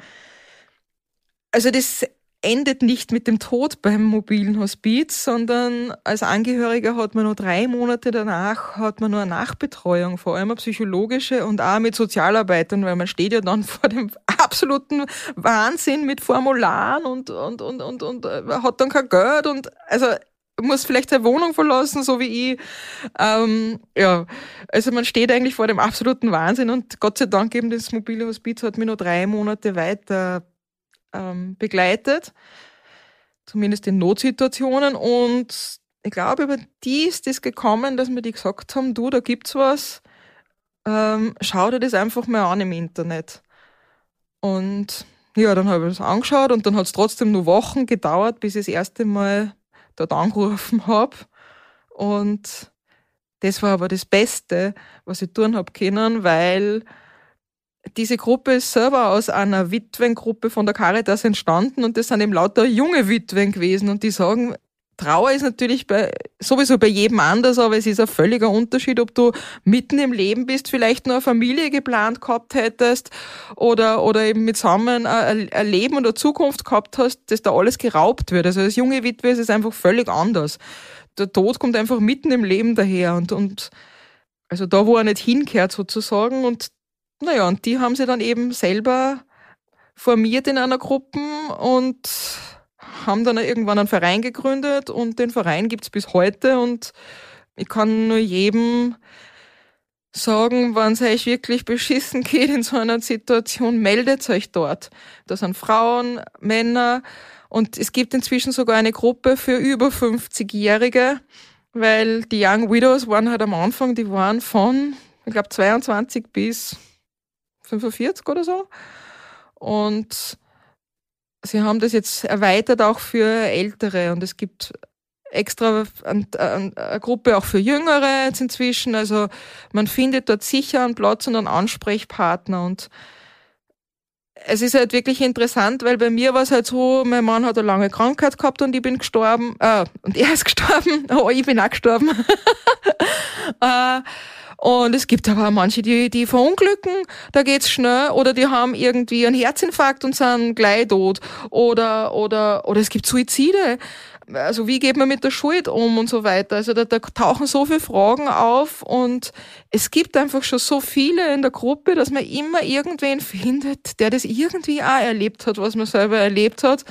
also das endet nicht mit dem Tod beim mobilen Hospiz, sondern als Angehöriger hat man nur drei Monate danach, hat man nur eine Nachbetreuung, vor allem eine psychologische und auch mit Sozialarbeitern, weil man steht ja dann vor dem absoluten Wahnsinn mit Formularen und, und, und, und, und äh, hat dann kein Geld und also muss vielleicht seine Wohnung verlassen, so wie ich. Ähm, ja, also man steht eigentlich vor dem absoluten Wahnsinn und Gott sei Dank eben das mobile Hospiz hat mich nur drei Monate weiter ähm, begleitet, zumindest in Notsituationen. Und ich glaube, über die ist es gekommen, dass mir die gesagt haben, du, da gibt's was, ähm, schau dir das einfach mal an im Internet. Und ja, dann habe ich das angeschaut und dann hat es trotzdem nur Wochen gedauert, bis ich das erste Mal dort angerufen habe. Und das war aber das Beste, was ich tun habe können, weil diese Gruppe ist selber aus einer Witwengruppe von der Caritas entstanden und das sind eben lauter junge Witwen gewesen und die sagen, Trauer ist natürlich bei, sowieso bei jedem anders, aber es ist ein völliger Unterschied, ob du mitten im Leben bist, vielleicht nur eine Familie geplant gehabt hättest oder, oder eben zusammen ein, ein Leben und eine Zukunft gehabt hast, dass da alles geraubt wird. Also als junge Witwe ist es einfach völlig anders. Der Tod kommt einfach mitten im Leben daher und, und also da, wo er nicht hinkehrt sozusagen und naja, und die haben sie dann eben selber formiert in einer Gruppe und haben dann irgendwann einen Verein gegründet und den Verein gibt's bis heute und ich kann nur jedem sagen, wenn es euch wirklich beschissen geht in so einer Situation, meldet euch dort. Da sind Frauen, Männer und es gibt inzwischen sogar eine Gruppe für über 50-Jährige, weil die Young Widows waren halt am Anfang, die waren von, ich glaube, 22 bis 45 oder so. Und sie haben das jetzt erweitert auch für Ältere und es gibt extra eine, Gruppe auch für Jüngere jetzt inzwischen. Also man findet dort sicher einen Platz und einen Ansprechpartner und es ist halt wirklich interessant, weil bei mir war es halt so, mein Mann hat eine lange Krankheit gehabt und ich bin gestorben, äh, und er ist gestorben, oh, ich bin auch gestorben. äh, Und es gibt aber auch manche, die, die verunglücken, da geht's schnell, oder die haben irgendwie einen Herzinfarkt und sind gleich tot. Oder, oder, oder es gibt Suizide. Also wie geht man mit der Schuld um und so weiter. Also da, da tauchen so viele Fragen auf und es gibt einfach schon so viele in der Gruppe, dass man immer irgendwen findet, der das irgendwie auch erlebt hat, was man selber erlebt hat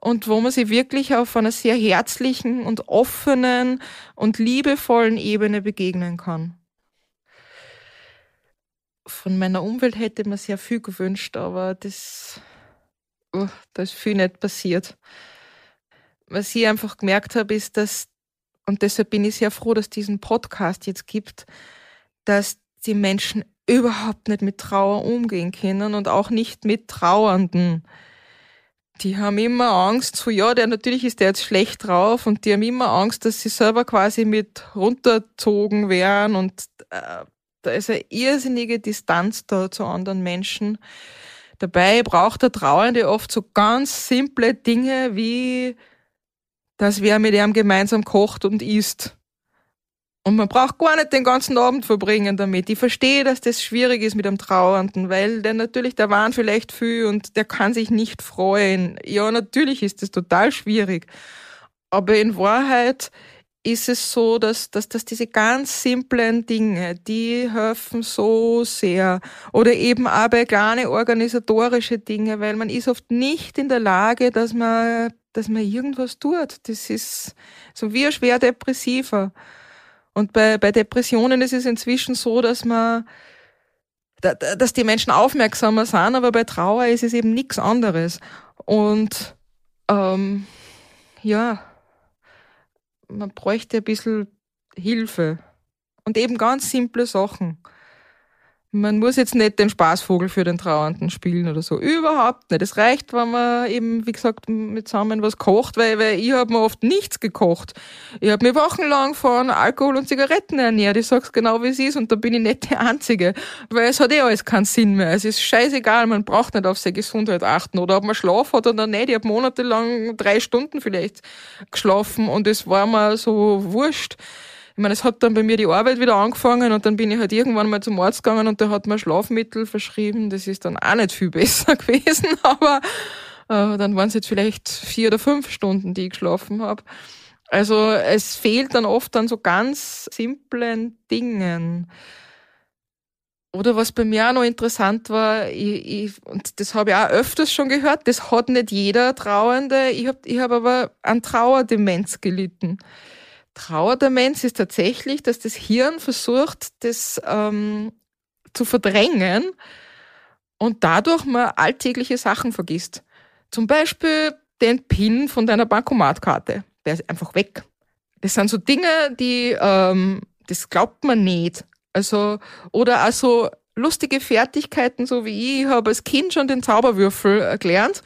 und wo man sich wirklich auf einer sehr herzlichen und offenen und liebevollen Ebene begegnen kann. Von meiner Umwelt hätte man sehr viel gewünscht, aber das, oh, da ist viel nicht passiert. Was ich einfach gemerkt habe, ist, dass, und deshalb bin ich sehr froh, dass es diesen Podcast jetzt gibt, dass die Menschen überhaupt nicht mit Trauer umgehen können und auch nicht mit Trauernden die haben immer Angst, so ja, der natürlich ist der jetzt schlecht drauf und die haben immer Angst, dass sie selber quasi mit runterzogen werden und äh, da ist eine irrsinnige Distanz da zu anderen Menschen. Dabei braucht der Trauernde oft so ganz simple Dinge wie, dass wer mit ihm gemeinsam kocht und isst. Und man braucht gar nicht den ganzen Abend verbringen damit. Ich verstehe, dass das schwierig ist mit einem Trauernden, weil der natürlich, der waren vielleicht viel und der kann sich nicht freuen. Ja, natürlich ist das total schwierig. Aber in Wahrheit ist es so, dass, dass, dass diese ganz simplen Dinge, die helfen so sehr. Oder eben auch bei kleine organisatorische Dinge, weil man ist oft nicht in der Lage, dass man, dass man irgendwas tut. Das ist so wie ein schwer depressiver. Und bei, bei Depressionen ist es inzwischen so, dass man dass die Menschen aufmerksamer sind, aber bei Trauer ist es eben nichts anderes. Und ähm, ja, man bräuchte ein bisschen Hilfe. Und eben ganz simple Sachen. Man muss jetzt nicht den Spaßvogel für den Trauernden spielen oder so. Überhaupt nicht. Es reicht, wenn man eben, wie gesagt, mit zusammen was kocht, weil, weil ich habe mir oft nichts gekocht. Ich habe mir wochenlang von Alkohol und Zigaretten ernährt. Ich sag's genau, wie es ist und da bin ich nicht die Einzige. Weil es hat eh alles keinen Sinn mehr. Es ist scheißegal, man braucht nicht auf seine Gesundheit achten oder ob man Schlaf hat oder nicht. Ich habe monatelang drei Stunden vielleicht geschlafen und es war mir so wurscht. Ich meine, es hat dann bei mir die Arbeit wieder angefangen und dann bin ich halt irgendwann mal zum Arzt gegangen und der hat mir Schlafmittel verschrieben. Das ist dann auch nicht viel besser gewesen, aber äh, dann waren es jetzt vielleicht vier oder fünf Stunden, die ich geschlafen habe. Also es fehlt dann oft an so ganz simplen Dingen. Oder was bei mir auch noch interessant war, ich, ich, und das habe ich auch öfters schon gehört, das hat nicht jeder Trauernde. Ich habe ich hab aber an Trauerdemenz gelitten. Trauerdemenz ist tatsächlich, dass das Hirn versucht, das ähm, zu verdrängen und dadurch man alltägliche Sachen vergisst. Zum Beispiel den PIN von deiner Bankomatkarte. Der ist einfach weg. Das sind so Dinge, die, ähm, das glaubt man nicht. Also, oder also lustige Fertigkeiten, so wie ich, ich habe als Kind schon den Zauberwürfel gelernt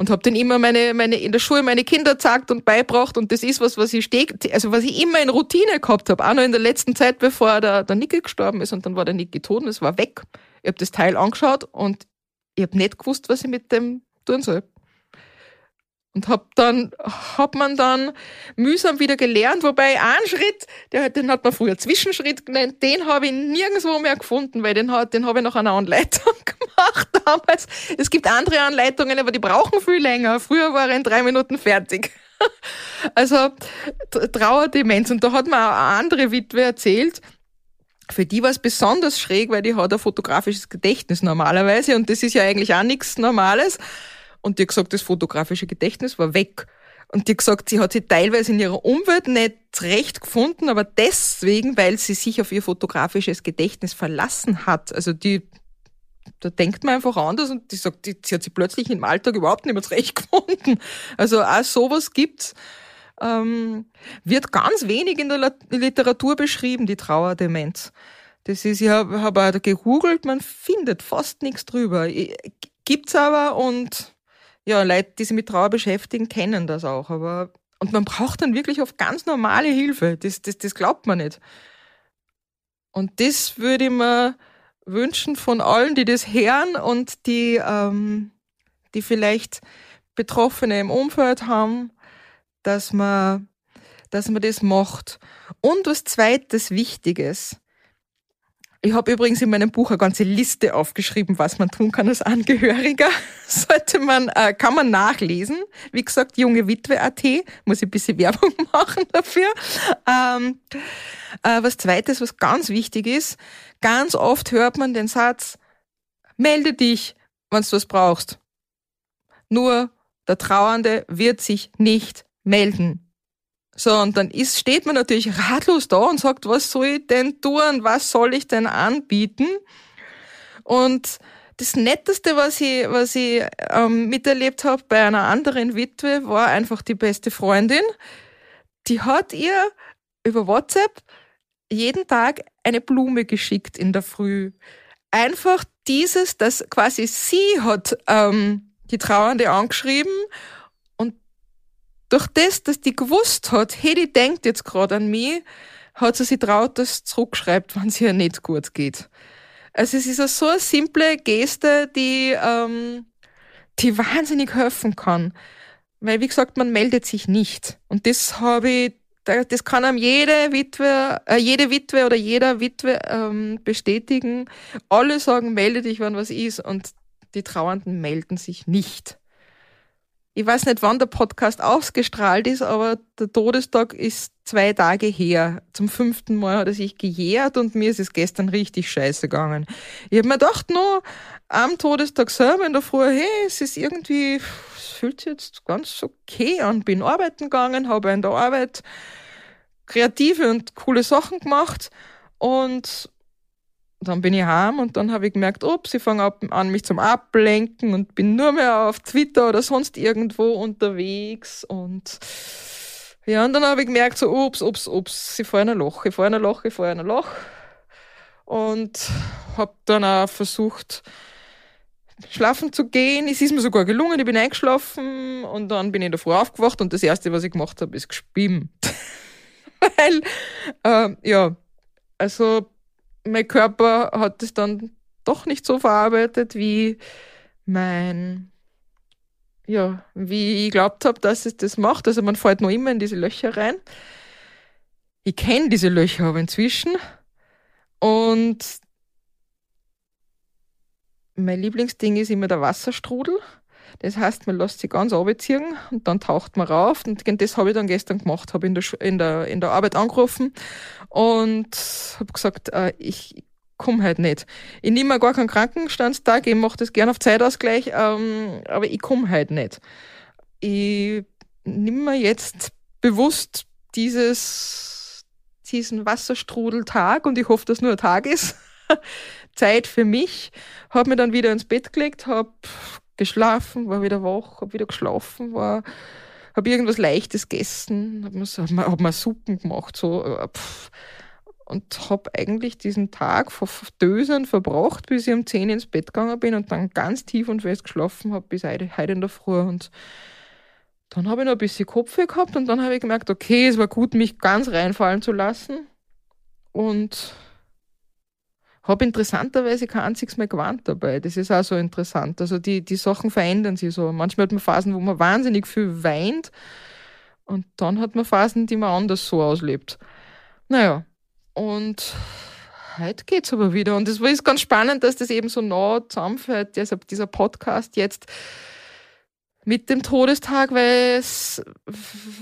und habe dann immer meine, meine, in der Schule meine Kinder gesagt und beibracht und das ist was, was ich steg, also was ich immer in Routine gehabt habe, auch noch in der letzten Zeit, bevor der, der Niki gestorben ist und dann war der Niki tot und es war weg. Ich habe das Teil angeschaut und ich habe nicht gewusst, was ich mit dem tun soll. Und hab dann, hat man dann mühsam wieder gelernt, wobei ein Schritt, der, den hat man früher Zwischenschritt genannt, den habe ich nirgendwo mehr gefunden, weil den, hat, den habe ich nach einer Anleitung gemacht damals. Es gibt andere Anleitungen, aber die brauchen viel länger. Früher war er in drei Minuten fertig. Also Trauerdemenz. Und da hat mir auch eine andere Witwe erzählt, für die war es besonders schräg, weil die hat ein fotografisches Gedächtnis normalerweise und das ist ja eigentlich auch nichts Normales. Und die hat gesagt, das fotografische Gedächtnis war weg. Und die hat gesagt, sie hat sich teilweise in ihrer Umwelt nicht recht gefunden, aber deswegen, weil sie sich auf ihr fotografisches Gedächtnis verlassen hat. Also die, da denkt man einfach anders und die sagt, die, sie hat sich plötzlich im Alltag überhaupt nicht mehr zurecht gefunden. Also auch sowas gibt's. Ähm, wird ganz wenig in der Literatur beschrieben, die Trauerdemenz. Das ist, ich habe hab auch gegoogelt, man findet fast nichts drüber. Gibt's aber und ja, Leute, die sich mit Trauer beschäftigen, kennen das auch. Aber, und man braucht dann wirklich auf ganz normale Hilfe. Das, das, das glaubt man nicht. Und das würde ich mir wünschen von allen, die das hören und die, ähm, die vielleicht Betroffene im Umfeld haben, dass man, dass man das macht. Und was zweites Wichtiges. Ich habe übrigens in meinem Buch eine ganze Liste aufgeschrieben, was man tun kann als Angehöriger. Sollte man, äh, kann man nachlesen. Wie gesagt, junge Witwe.at, muss ich ein bisschen Werbung machen dafür. Ähm, äh, was zweites, was ganz wichtig ist, ganz oft hört man den Satz, melde dich, wenn du was brauchst. Nur der Trauernde wird sich nicht melden. So, und dann ist, steht man natürlich ratlos da und sagt, was soll ich denn tun? Was soll ich denn anbieten? Und das Netteste, was ich, was ich ähm, miterlebt habe bei einer anderen Witwe, war einfach die beste Freundin. Die hat ihr über WhatsApp jeden Tag eine Blume geschickt in der Früh. Einfach dieses, dass quasi sie hat ähm, die Trauernde angeschrieben durch das, dass die gewusst hat, hey, die denkt jetzt gerade an mich, hat sie sich traut, dass zurückschreibt, wenn es ihr nicht gut geht. Also es ist so eine simple Geste, die, ähm, die wahnsinnig helfen kann. Weil, wie gesagt, man meldet sich nicht. Und das habe ich, das kann einem jede Witwe, äh, jede Witwe oder jeder Witwe ähm, bestätigen. Alle sagen, melde dich, wenn was ist. Und die Trauernden melden sich nicht ich weiß nicht, wann der Podcast ausgestrahlt ist, aber der Todestag ist zwei Tage her. Zum fünften Mal hat er sich gejährt und mir ist es gestern richtig scheiße gegangen. Ich habe mir gedacht, nur am Todestag selber in der Früh, hey, es ist irgendwie, es fühlt sich jetzt ganz okay an. Bin arbeiten gegangen, habe in der Arbeit kreative und coole Sachen gemacht und dann bin ich heim und dann habe ich gemerkt, ups, ich fange an, mich zum Ablenken und bin nur mehr auf Twitter oder sonst irgendwo unterwegs und ja, und dann habe ich gemerkt, so, ups, ups, ups, ich fahre in ein Loch, ich fahre in ein Loch, ich fahre in ein Loch und habe dann auch versucht, schlafen zu gehen. Es ist mir sogar gelungen, ich bin eingeschlafen und dann bin ich in der Früh aufgewacht und das Erste, was ich gemacht habe, ist geschwimmt. Weil, äh, ja, also mein Körper hat es dann doch nicht so verarbeitet, wie mein, ja, wie ich glaubt habe, dass es das macht. Also man fällt noch immer in diese Löcher rein. Ich kenne diese Löcher aber inzwischen. Und mein Lieblingsding ist immer der Wasserstrudel. Das heißt, man lässt sich ganz runterziehen und dann taucht man rauf. Und das habe ich dann gestern gemacht, habe in der, in der, in der Arbeit angerufen und habe gesagt, äh, ich komme halt nicht. Ich nehme gar keinen Krankenstandstag, ich mache das gerne auf Zeitausgleich, ähm, aber ich komme halt nicht. Ich nehme mir jetzt bewusst dieses, diesen Wasserstrudeltag und ich hoffe, dass nur ein Tag ist. Zeit für mich, habe mir dann wieder ins Bett gelegt, habe geschlafen, war wieder wach, habe wieder geschlafen, war habe irgendwas Leichtes gegessen, habe mir, hab hab mir Suppen gemacht, so äh, und habe eigentlich diesen Tag vor Dösen verbracht, bis ich um 10 ins Bett gegangen bin und dann ganz tief und fest geschlafen habe bis heute, heute in der Früh. Und dann habe ich noch ein bisschen Kopfweh gehabt und dann habe ich gemerkt, okay, es war gut, mich ganz reinfallen zu lassen. Und habe interessanterweise kein einziges Mal gewarnt dabei. Das ist auch so interessant. Also die, die Sachen verändern sich so. Manchmal hat man Phasen, wo man wahnsinnig viel weint und dann hat man Phasen, die man anders so auslebt. Naja, und heute geht's aber wieder. Und es ist ganz spannend, dass das eben so nah zusammenfällt, deshalb dieser Podcast jetzt mit dem Todestag, weil es,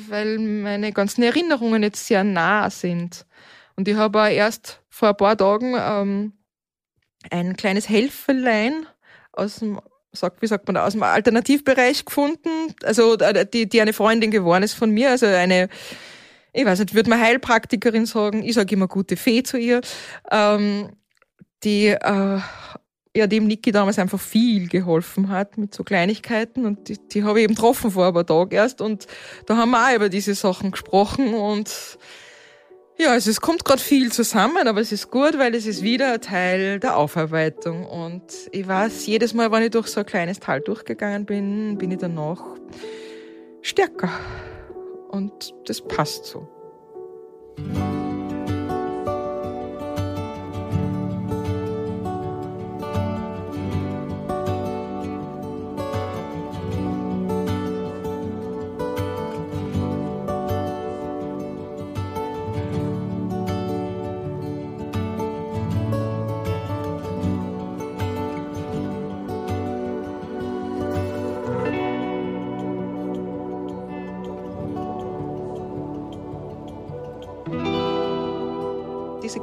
weil meine ganzen Erinnerungen jetzt sehr nah sind. Und ich habe auch erst vor ein paar Tagen ähm, ein kleines Helferlein aus dem, wie sagt man da, aus dem Alternativbereich gefunden. Also äh, die, die eine Freundin geworden ist von mir, also eine, ich weiß nicht, würde man Heilpraktikerin sagen, ich sage immer gute Fee zu ihr, ähm, die äh, ja dem Niki damals einfach viel geholfen hat mit so Kleinigkeiten und die, die habe ich eben getroffen vor ein paar Tagen erst und da haben wir auch über diese Sachen gesprochen und ja, also es kommt gerade viel zusammen, aber es ist gut, weil es ist wieder ein Teil der Aufarbeitung. Und ich weiß, jedes Mal, wenn ich durch so ein kleines Tal durchgegangen bin, bin ich danach stärker. Und das passt so.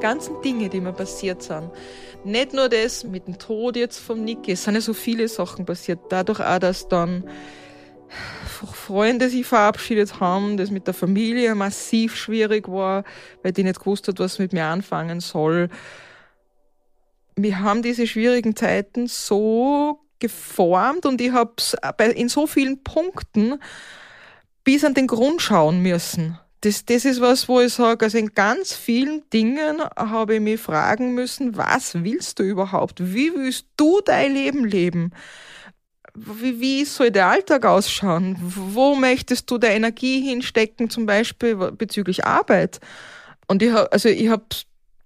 Ganzen Dinge, die mir passiert sind. Nicht nur das mit dem Tod jetzt vom Niki, es sind ja so viele Sachen passiert. Dadurch auch, dass dann Freunde sich verabschiedet haben, das mit der Familie massiv schwierig war, weil die nicht gewusst hat, was mit mir anfangen soll. Wir haben diese schwierigen Zeiten so geformt und ich habe in so vielen Punkten bis an den Grund schauen müssen. Das, das ist was, wo ich sage, also in ganz vielen Dingen habe ich mich fragen müssen, was willst du überhaupt? Wie willst du dein Leben leben? wie, wie soll der Alltag ausschauen? Wo möchtest du der Energie hinstecken, zum Beispiel bezüglich Arbeit? Und ich habe, also ich habe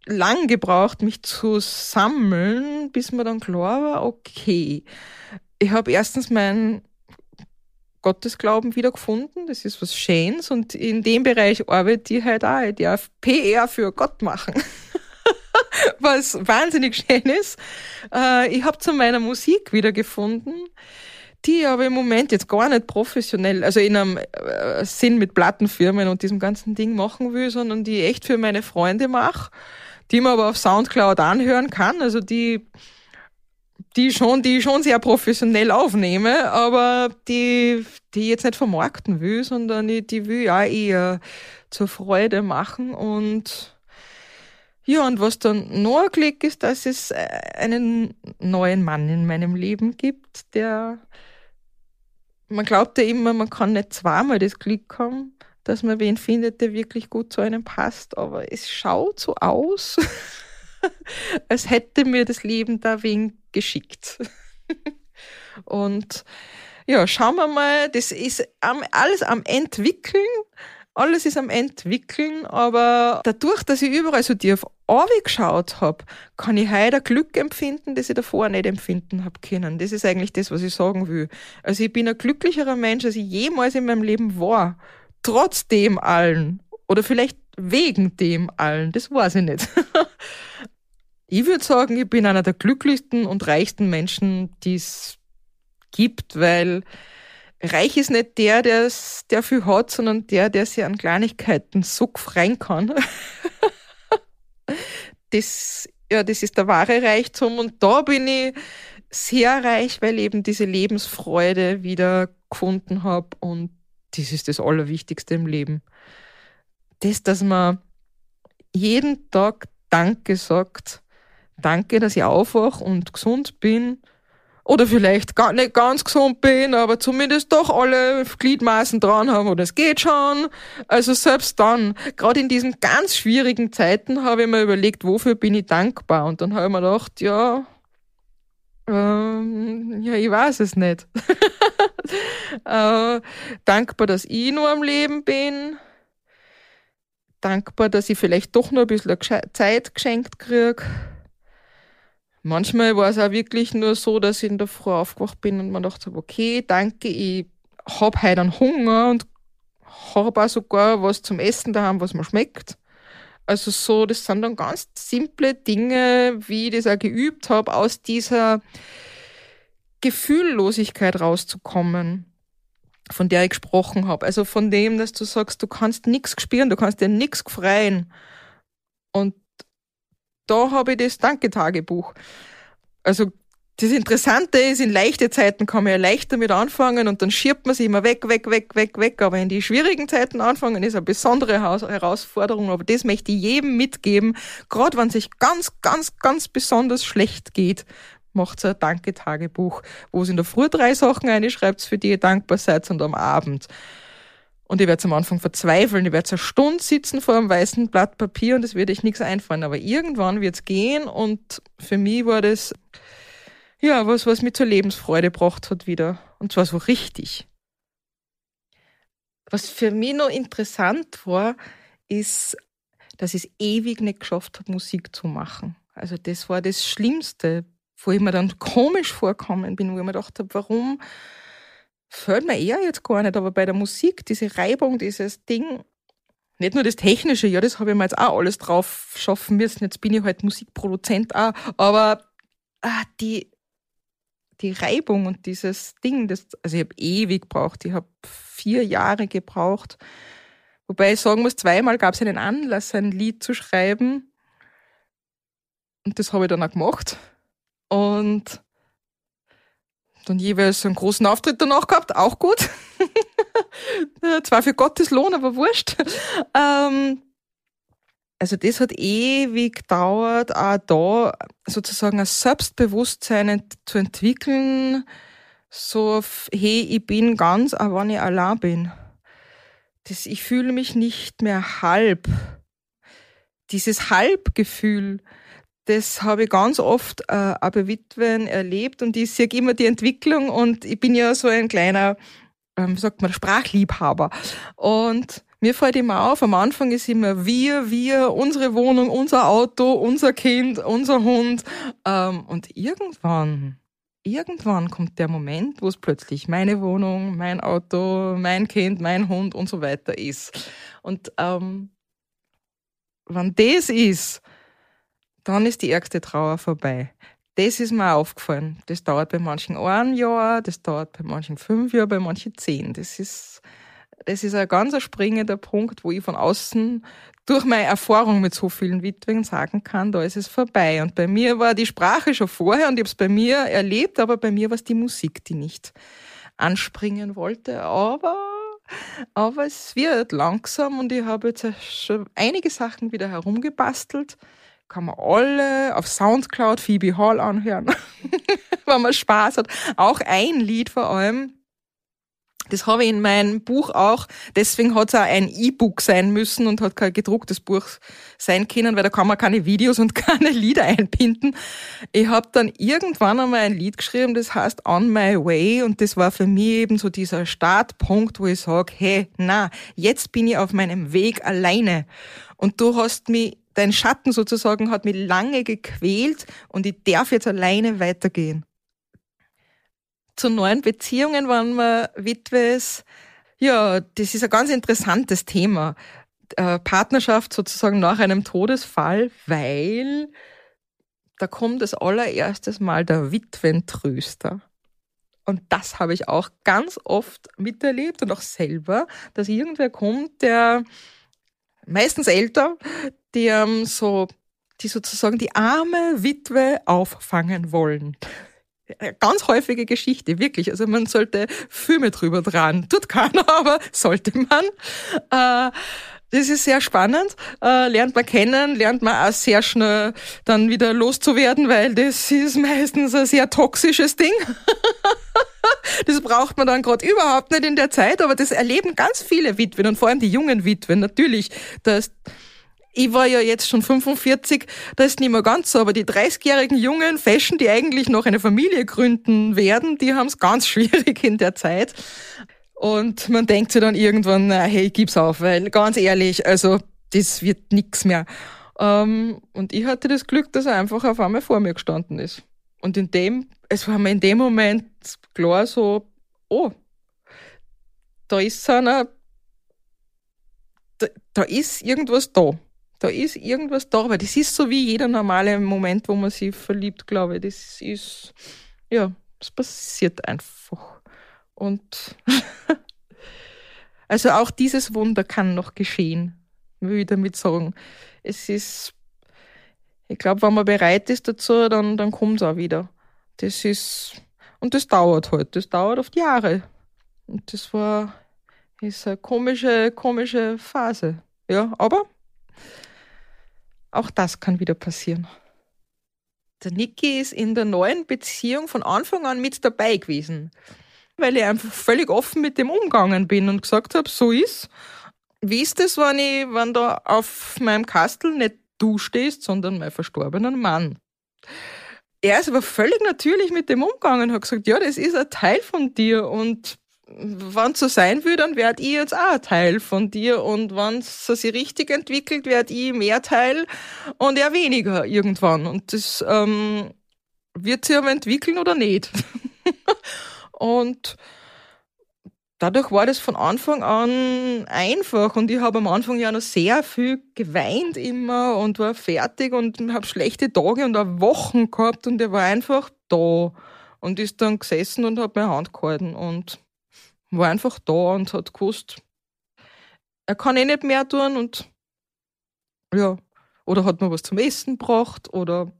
lang gebraucht, mich zu sammeln, bis mir dann klar war, okay, ich habe erstens meinen Gottesglauben wieder gefunden, das ist was Schönes und in dem Bereich arbeite ich halt auch, ich darf PR für Gott machen. was wahnsinnig schön ist. Äh, ich habe zu meiner Musik wiedergefunden, die aber im Moment jetzt gar nicht professionell, also in einem äh, Sinn mit Plattenfirmen und diesem ganzen Ding machen will, sondern die echt für meine Freunde mache, die man aber auf Soundcloud anhören kann. Also die die schon, die schon sehr professionell aufnehme, aber die, die jetzt nicht vermarkten will, sondern die, die will ja eher zur Freude machen. Und ja, und was dann noch ein Glück ist, dass es äh, einen neuen Mann in meinem Leben gibt, der, man glaubt ja immer, man kann nicht zweimal das Glück haben, dass man wen findet, der wirklich gut zu einem passt, aber es schaut so aus, als hätte mir das Leben da wen geschickt. und ja, schauen wir mal, das ist alles am Entwickeln alles ist am entwickeln, aber dadurch, dass ich überall so tief geschaut habe, kann ich heute Glück empfinden, das ich davor nicht empfinden habe können. Das ist eigentlich das, was ich sagen will. Also ich bin ein glücklicherer Mensch, als ich jemals in meinem Leben war. Trotz dem allen. Oder vielleicht wegen dem allen. Das weiß ich nicht. ich würde sagen, ich bin einer der glücklichsten und reichsten Menschen, die es gibt, weil reich ist nicht der, der's, der viel hat, sondern der, der sich an Kleinigkeiten so freien kann. das, ja, das ist der wahre Reichtum und da bin ich sehr reich, weil eben diese Lebensfreude wieder gefunden habe und das ist das Allerwichtigste im Leben. Das, dass man jeden Tag Danke sagt. Danke, dass ich aufwache und gesund bin oder vielleicht gar nicht ganz gesund bin, aber zumindest doch alle Gliedmaßen dran haben oder es geht schon. Also selbst dann, gerade in diesen ganz schwierigen Zeiten, habe ich mir überlegt, wofür bin ich dankbar? Und dann habe ich mir gedacht, ja, ähm, ja, ich weiß es nicht. äh, dankbar, dass ich nur am Leben bin. Dankbar, dass ich vielleicht doch noch ein bisschen Zeit geschenkt kriege Manchmal war es auch wirklich nur so, dass ich in der Früh aufgewacht bin und man dachte, okay, danke, ich hab heute einen Hunger und habe auch sogar was zum Essen daheim, was mir schmeckt. Also so, das sind dann ganz simple Dinge, wie ich das auch geübt habe, aus dieser Gefühllosigkeit rauszukommen, von der ich gesprochen habe. Also von dem, dass du sagst, du kannst nichts spüren, du kannst dir nichts freien. Und da habe ich das Danke-Tagebuch. Also das Interessante ist, in leichte Zeiten kann man ja leicht damit anfangen und dann schiebt man sich immer weg, weg, weg, weg, weg. Aber in die schwierigen Zeiten anfangen ist eine besondere Herausforderung. Aber das möchte ich jedem mitgeben. Gerade wenn es sich ganz, ganz, ganz besonders schlecht geht, macht ein Danke-Tagebuch, wo es in der Früh drei Sachen reinschreibt, für die ihr dankbar seid und am Abend. Und ich werde am Anfang verzweifeln, ich werde eine Stunde sitzen vor einem weißen Blatt Papier und es wird euch nichts einfallen. Aber irgendwann wird es gehen und für mich war das ja was, was mich zur Lebensfreude gebracht hat wieder. Und zwar so richtig. Was für mich noch interessant war, ist, dass ich es ewig nicht geschafft habe, Musik zu machen. Also das war das Schlimmste, wo ich mir dann komisch vorkommen bin, wo ich mir gedacht habe, warum fällt mir eher jetzt gar nicht, aber bei der Musik, diese Reibung, dieses Ding, nicht nur das Technische, ja, das habe ich mir jetzt auch alles drauf schaffen müssen. Jetzt bin ich halt Musikproduzent auch, aber ah, die, die Reibung und dieses Ding, das, also ich habe ewig gebraucht, ich habe vier Jahre gebraucht. Wobei ich sagen muss, zweimal gab es einen Anlass, ein Lied zu schreiben. Und das habe ich dann auch gemacht. Und dann jeweils einen großen Auftritt danach gehabt, auch gut. Zwar für Gottes Lohn, aber wurscht. Ähm, also das hat ewig gedauert, auch da sozusagen ein Selbstbewusstsein zu entwickeln, so, hey, ich bin ganz, auch wenn ich allein bin. Das, ich fühle mich nicht mehr halb. Dieses Halbgefühl, das habe ich ganz oft äh, bei Witwen erlebt und ich sehe immer die Entwicklung und ich bin ja so ein kleiner, ähm, sagt man, Sprachliebhaber. Und mir fällt immer auf, am Anfang ist immer wir, wir, unsere Wohnung, unser Auto, unser Kind, unser Hund. Ähm, und irgendwann irgendwann kommt der Moment, wo es plötzlich meine Wohnung, mein Auto, mein Kind, mein Hund und so weiter ist. Und ähm, wenn das ist, dann ist die ärgste Trauer vorbei. Das ist mir aufgefallen. Das dauert bei manchen ein Jahr, das dauert bei manchen fünf Jahre, bei manchen zehn. Das ist, das ist ein ganz springender Punkt, wo ich von außen durch meine Erfahrung mit so vielen Witwen sagen kann, da ist es vorbei. Und bei mir war die Sprache schon vorher und ich habe es bei mir erlebt, aber bei mir war es die Musik, die nicht anspringen wollte. Aber, aber es wird langsam und ich habe jetzt schon einige Sachen wieder herumgebastelt. Kann man alle auf Soundcloud Phoebe Hall anhören, wenn man Spaß hat. Auch ein Lied vor allem, das habe ich in meinem Buch auch. Deswegen hat es auch ein E-Book sein müssen und hat kein gedrucktes Buch sein können, weil da kann man keine Videos und keine Lieder einbinden. Ich habe dann irgendwann einmal ein Lied geschrieben, das heißt On My Way und das war für mich eben so dieser Startpunkt, wo ich sage, hey, na, jetzt bin ich auf meinem Weg alleine. Und du hast mich, dein Schatten sozusagen hat mich lange gequält und ich darf jetzt alleine weitergehen zu neuen Beziehungen, wenn man Witwe ist. Ja, das ist ein ganz interessantes Thema. Äh, Partnerschaft sozusagen nach einem Todesfall, weil da kommt das allererstes Mal der Witwentröster. Und das habe ich auch ganz oft miterlebt und auch selber, dass irgendwer kommt, der meistens älter, die ähm, so, die sozusagen die arme Witwe auffangen wollen ganz häufige Geschichte, wirklich. Also man sollte Filme drüber dran. Tut keiner, aber sollte man. Äh, das ist sehr spannend, äh, lernt man kennen, lernt man auch sehr schnell dann wieder loszuwerden, weil das ist meistens ein sehr toxisches Ding. das braucht man dann gerade überhaupt nicht in der Zeit, aber das erleben ganz viele Witwen und vor allem die jungen Witwen natürlich, dass ich war ja jetzt schon 45, da ist nicht mehr ganz so, aber die 30-jährigen jungen Fashion, die eigentlich noch eine Familie gründen werden, die haben es ganz schwierig in der Zeit. Und man denkt sich dann irgendwann, na, hey, gib's auf, weil ganz ehrlich, also das wird nix mehr. Ähm, und ich hatte das Glück, dass er einfach auf einmal vor mir gestanden ist. Und in dem, es war mir in dem Moment klar so, oh, da ist einer, da, da ist irgendwas da da ist irgendwas da, aber das ist so wie jeder normale Moment, wo man sich verliebt, glaube ich. Das ist, ja, das passiert einfach. Und also auch dieses Wunder kann noch geschehen, will ich damit sagen. Es ist, ich glaube, wenn man bereit ist dazu, dann, dann kommt es auch wieder. Das ist, und das dauert halt, das dauert oft Jahre. Und das war, ist eine komische, komische Phase. Ja, aber auch das kann wieder passieren. Der Niki ist in der neuen Beziehung von Anfang an mit dabei gewesen, weil ich einfach völlig offen mit dem umgegangen bin und gesagt habe, so ist. Wie ist es, wenn ich, wenn da auf meinem Kastel nicht du stehst, sondern mein verstorbener Mann? Er ist aber völlig natürlich mit dem umgegangen und hat gesagt, ja, das ist ein Teil von dir und wenn es so sein will, dann werd ich jetzt auch ein Teil von dir und wenn es sich richtig entwickelt, werd ich mehr Teil und er weniger irgendwann. Und das ähm, wird sich aber entwickeln oder nicht. und dadurch war das von Anfang an einfach und ich habe am Anfang ja noch sehr viel geweint immer und war fertig und habe schlechte Tage und auch Wochen gehabt und er war einfach da und ist dann gesessen und hat meine Hand gehalten und war einfach da und hat gewusst, er kann eh nicht mehr tun und ja. oder hat mir was zum Essen gebracht oder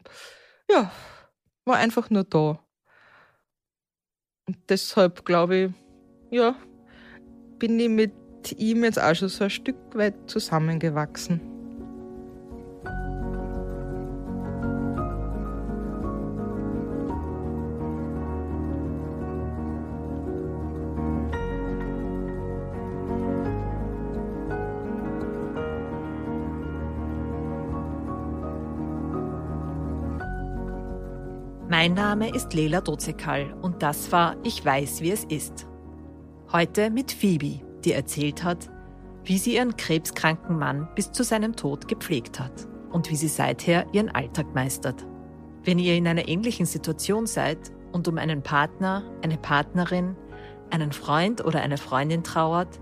ja, war einfach nur da. Und deshalb glaube ich, ja, bin ich mit ihm jetzt auch schon so ein Stück weit zusammengewachsen. Mein Name ist Lela Dozekal und das war Ich weiß, wie es ist. Heute mit Phoebe, die erzählt hat, wie sie ihren krebskranken Mann bis zu seinem Tod gepflegt hat und wie sie seither ihren Alltag meistert. Wenn ihr in einer ähnlichen Situation seid und um einen Partner, eine Partnerin, einen Freund oder eine Freundin trauert,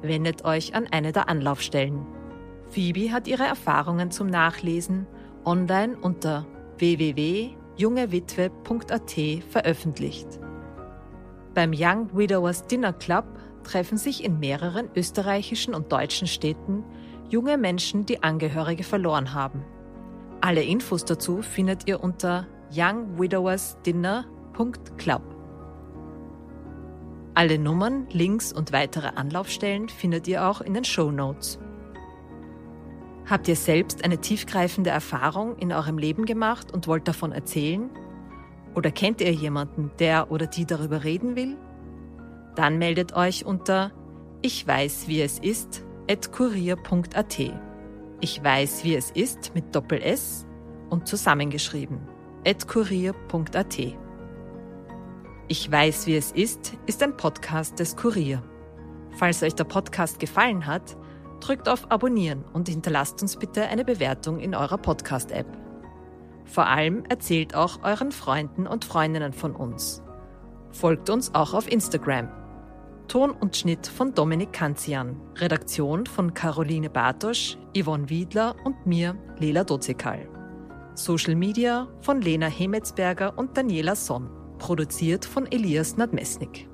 wendet euch an eine der Anlaufstellen. Phoebe hat ihre Erfahrungen zum Nachlesen online unter www jungewitwe.at veröffentlicht. Beim Young Widowers Dinner Club treffen sich in mehreren österreichischen und deutschen Städten junge Menschen, die Angehörige verloren haben. Alle Infos dazu findet ihr unter youngwidowersdinner.club. Alle Nummern, Links und weitere Anlaufstellen findet ihr auch in den Show Notes. Habt ihr selbst eine tiefgreifende Erfahrung in eurem Leben gemacht und wollt davon erzählen? Oder kennt ihr jemanden, der oder die darüber reden will? Dann meldet euch unter Ich weiß, wie es ist, at kurier.at. Ich weiß, wie es ist mit Doppel S und zusammengeschrieben, at kurier.at. Ich weiß, wie es ist, ist ein Podcast des Kurier. Falls euch der Podcast gefallen hat, drückt auf Abonnieren und hinterlasst uns bitte eine Bewertung in eurer Podcast-App. Vor allem erzählt auch euren Freunden und Freundinnen von uns. Folgt uns auch auf Instagram. Ton und Schnitt von Dominik Kanzian. Redaktion von Caroline Bartosch, Yvonne Wiedler und mir, Lela Dozekal. Social Media von Lena Hemetsberger und Daniela Sonn. Produziert von Elias Nadmesnik.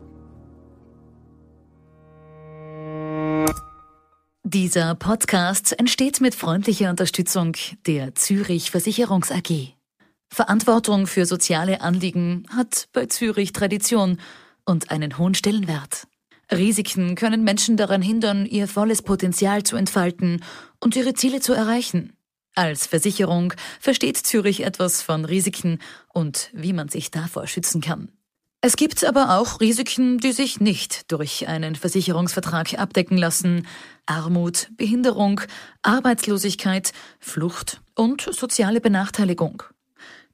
Dieser Podcast entsteht mit freundlicher Unterstützung der Zürich Versicherungs AG. Verantwortung für soziale Anliegen hat bei Zürich Tradition und einen hohen Stellenwert. Risiken können Menschen daran hindern, ihr volles Potenzial zu entfalten und ihre Ziele zu erreichen. Als Versicherung versteht Zürich etwas von Risiken und wie man sich davor schützen kann. Es gibt aber auch Risiken, die sich nicht durch einen Versicherungsvertrag abdecken lassen. Armut, Behinderung, Arbeitslosigkeit, Flucht und soziale Benachteiligung.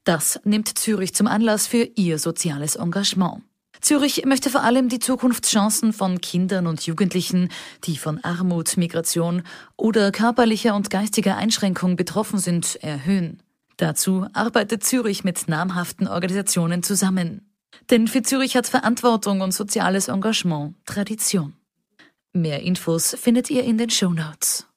Das nimmt Zürich zum Anlass für ihr soziales Engagement. Zürich möchte vor allem die Zukunftschancen von Kindern und Jugendlichen, die von Armut, Migration oder körperlicher und geistiger Einschränkung betroffen sind, erhöhen. Dazu arbeitet Zürich mit namhaften Organisationen zusammen. Denn für Zürich hat Verantwortung und soziales Engagement Tradition. Mehr Infos findet ihr in den Show Notes.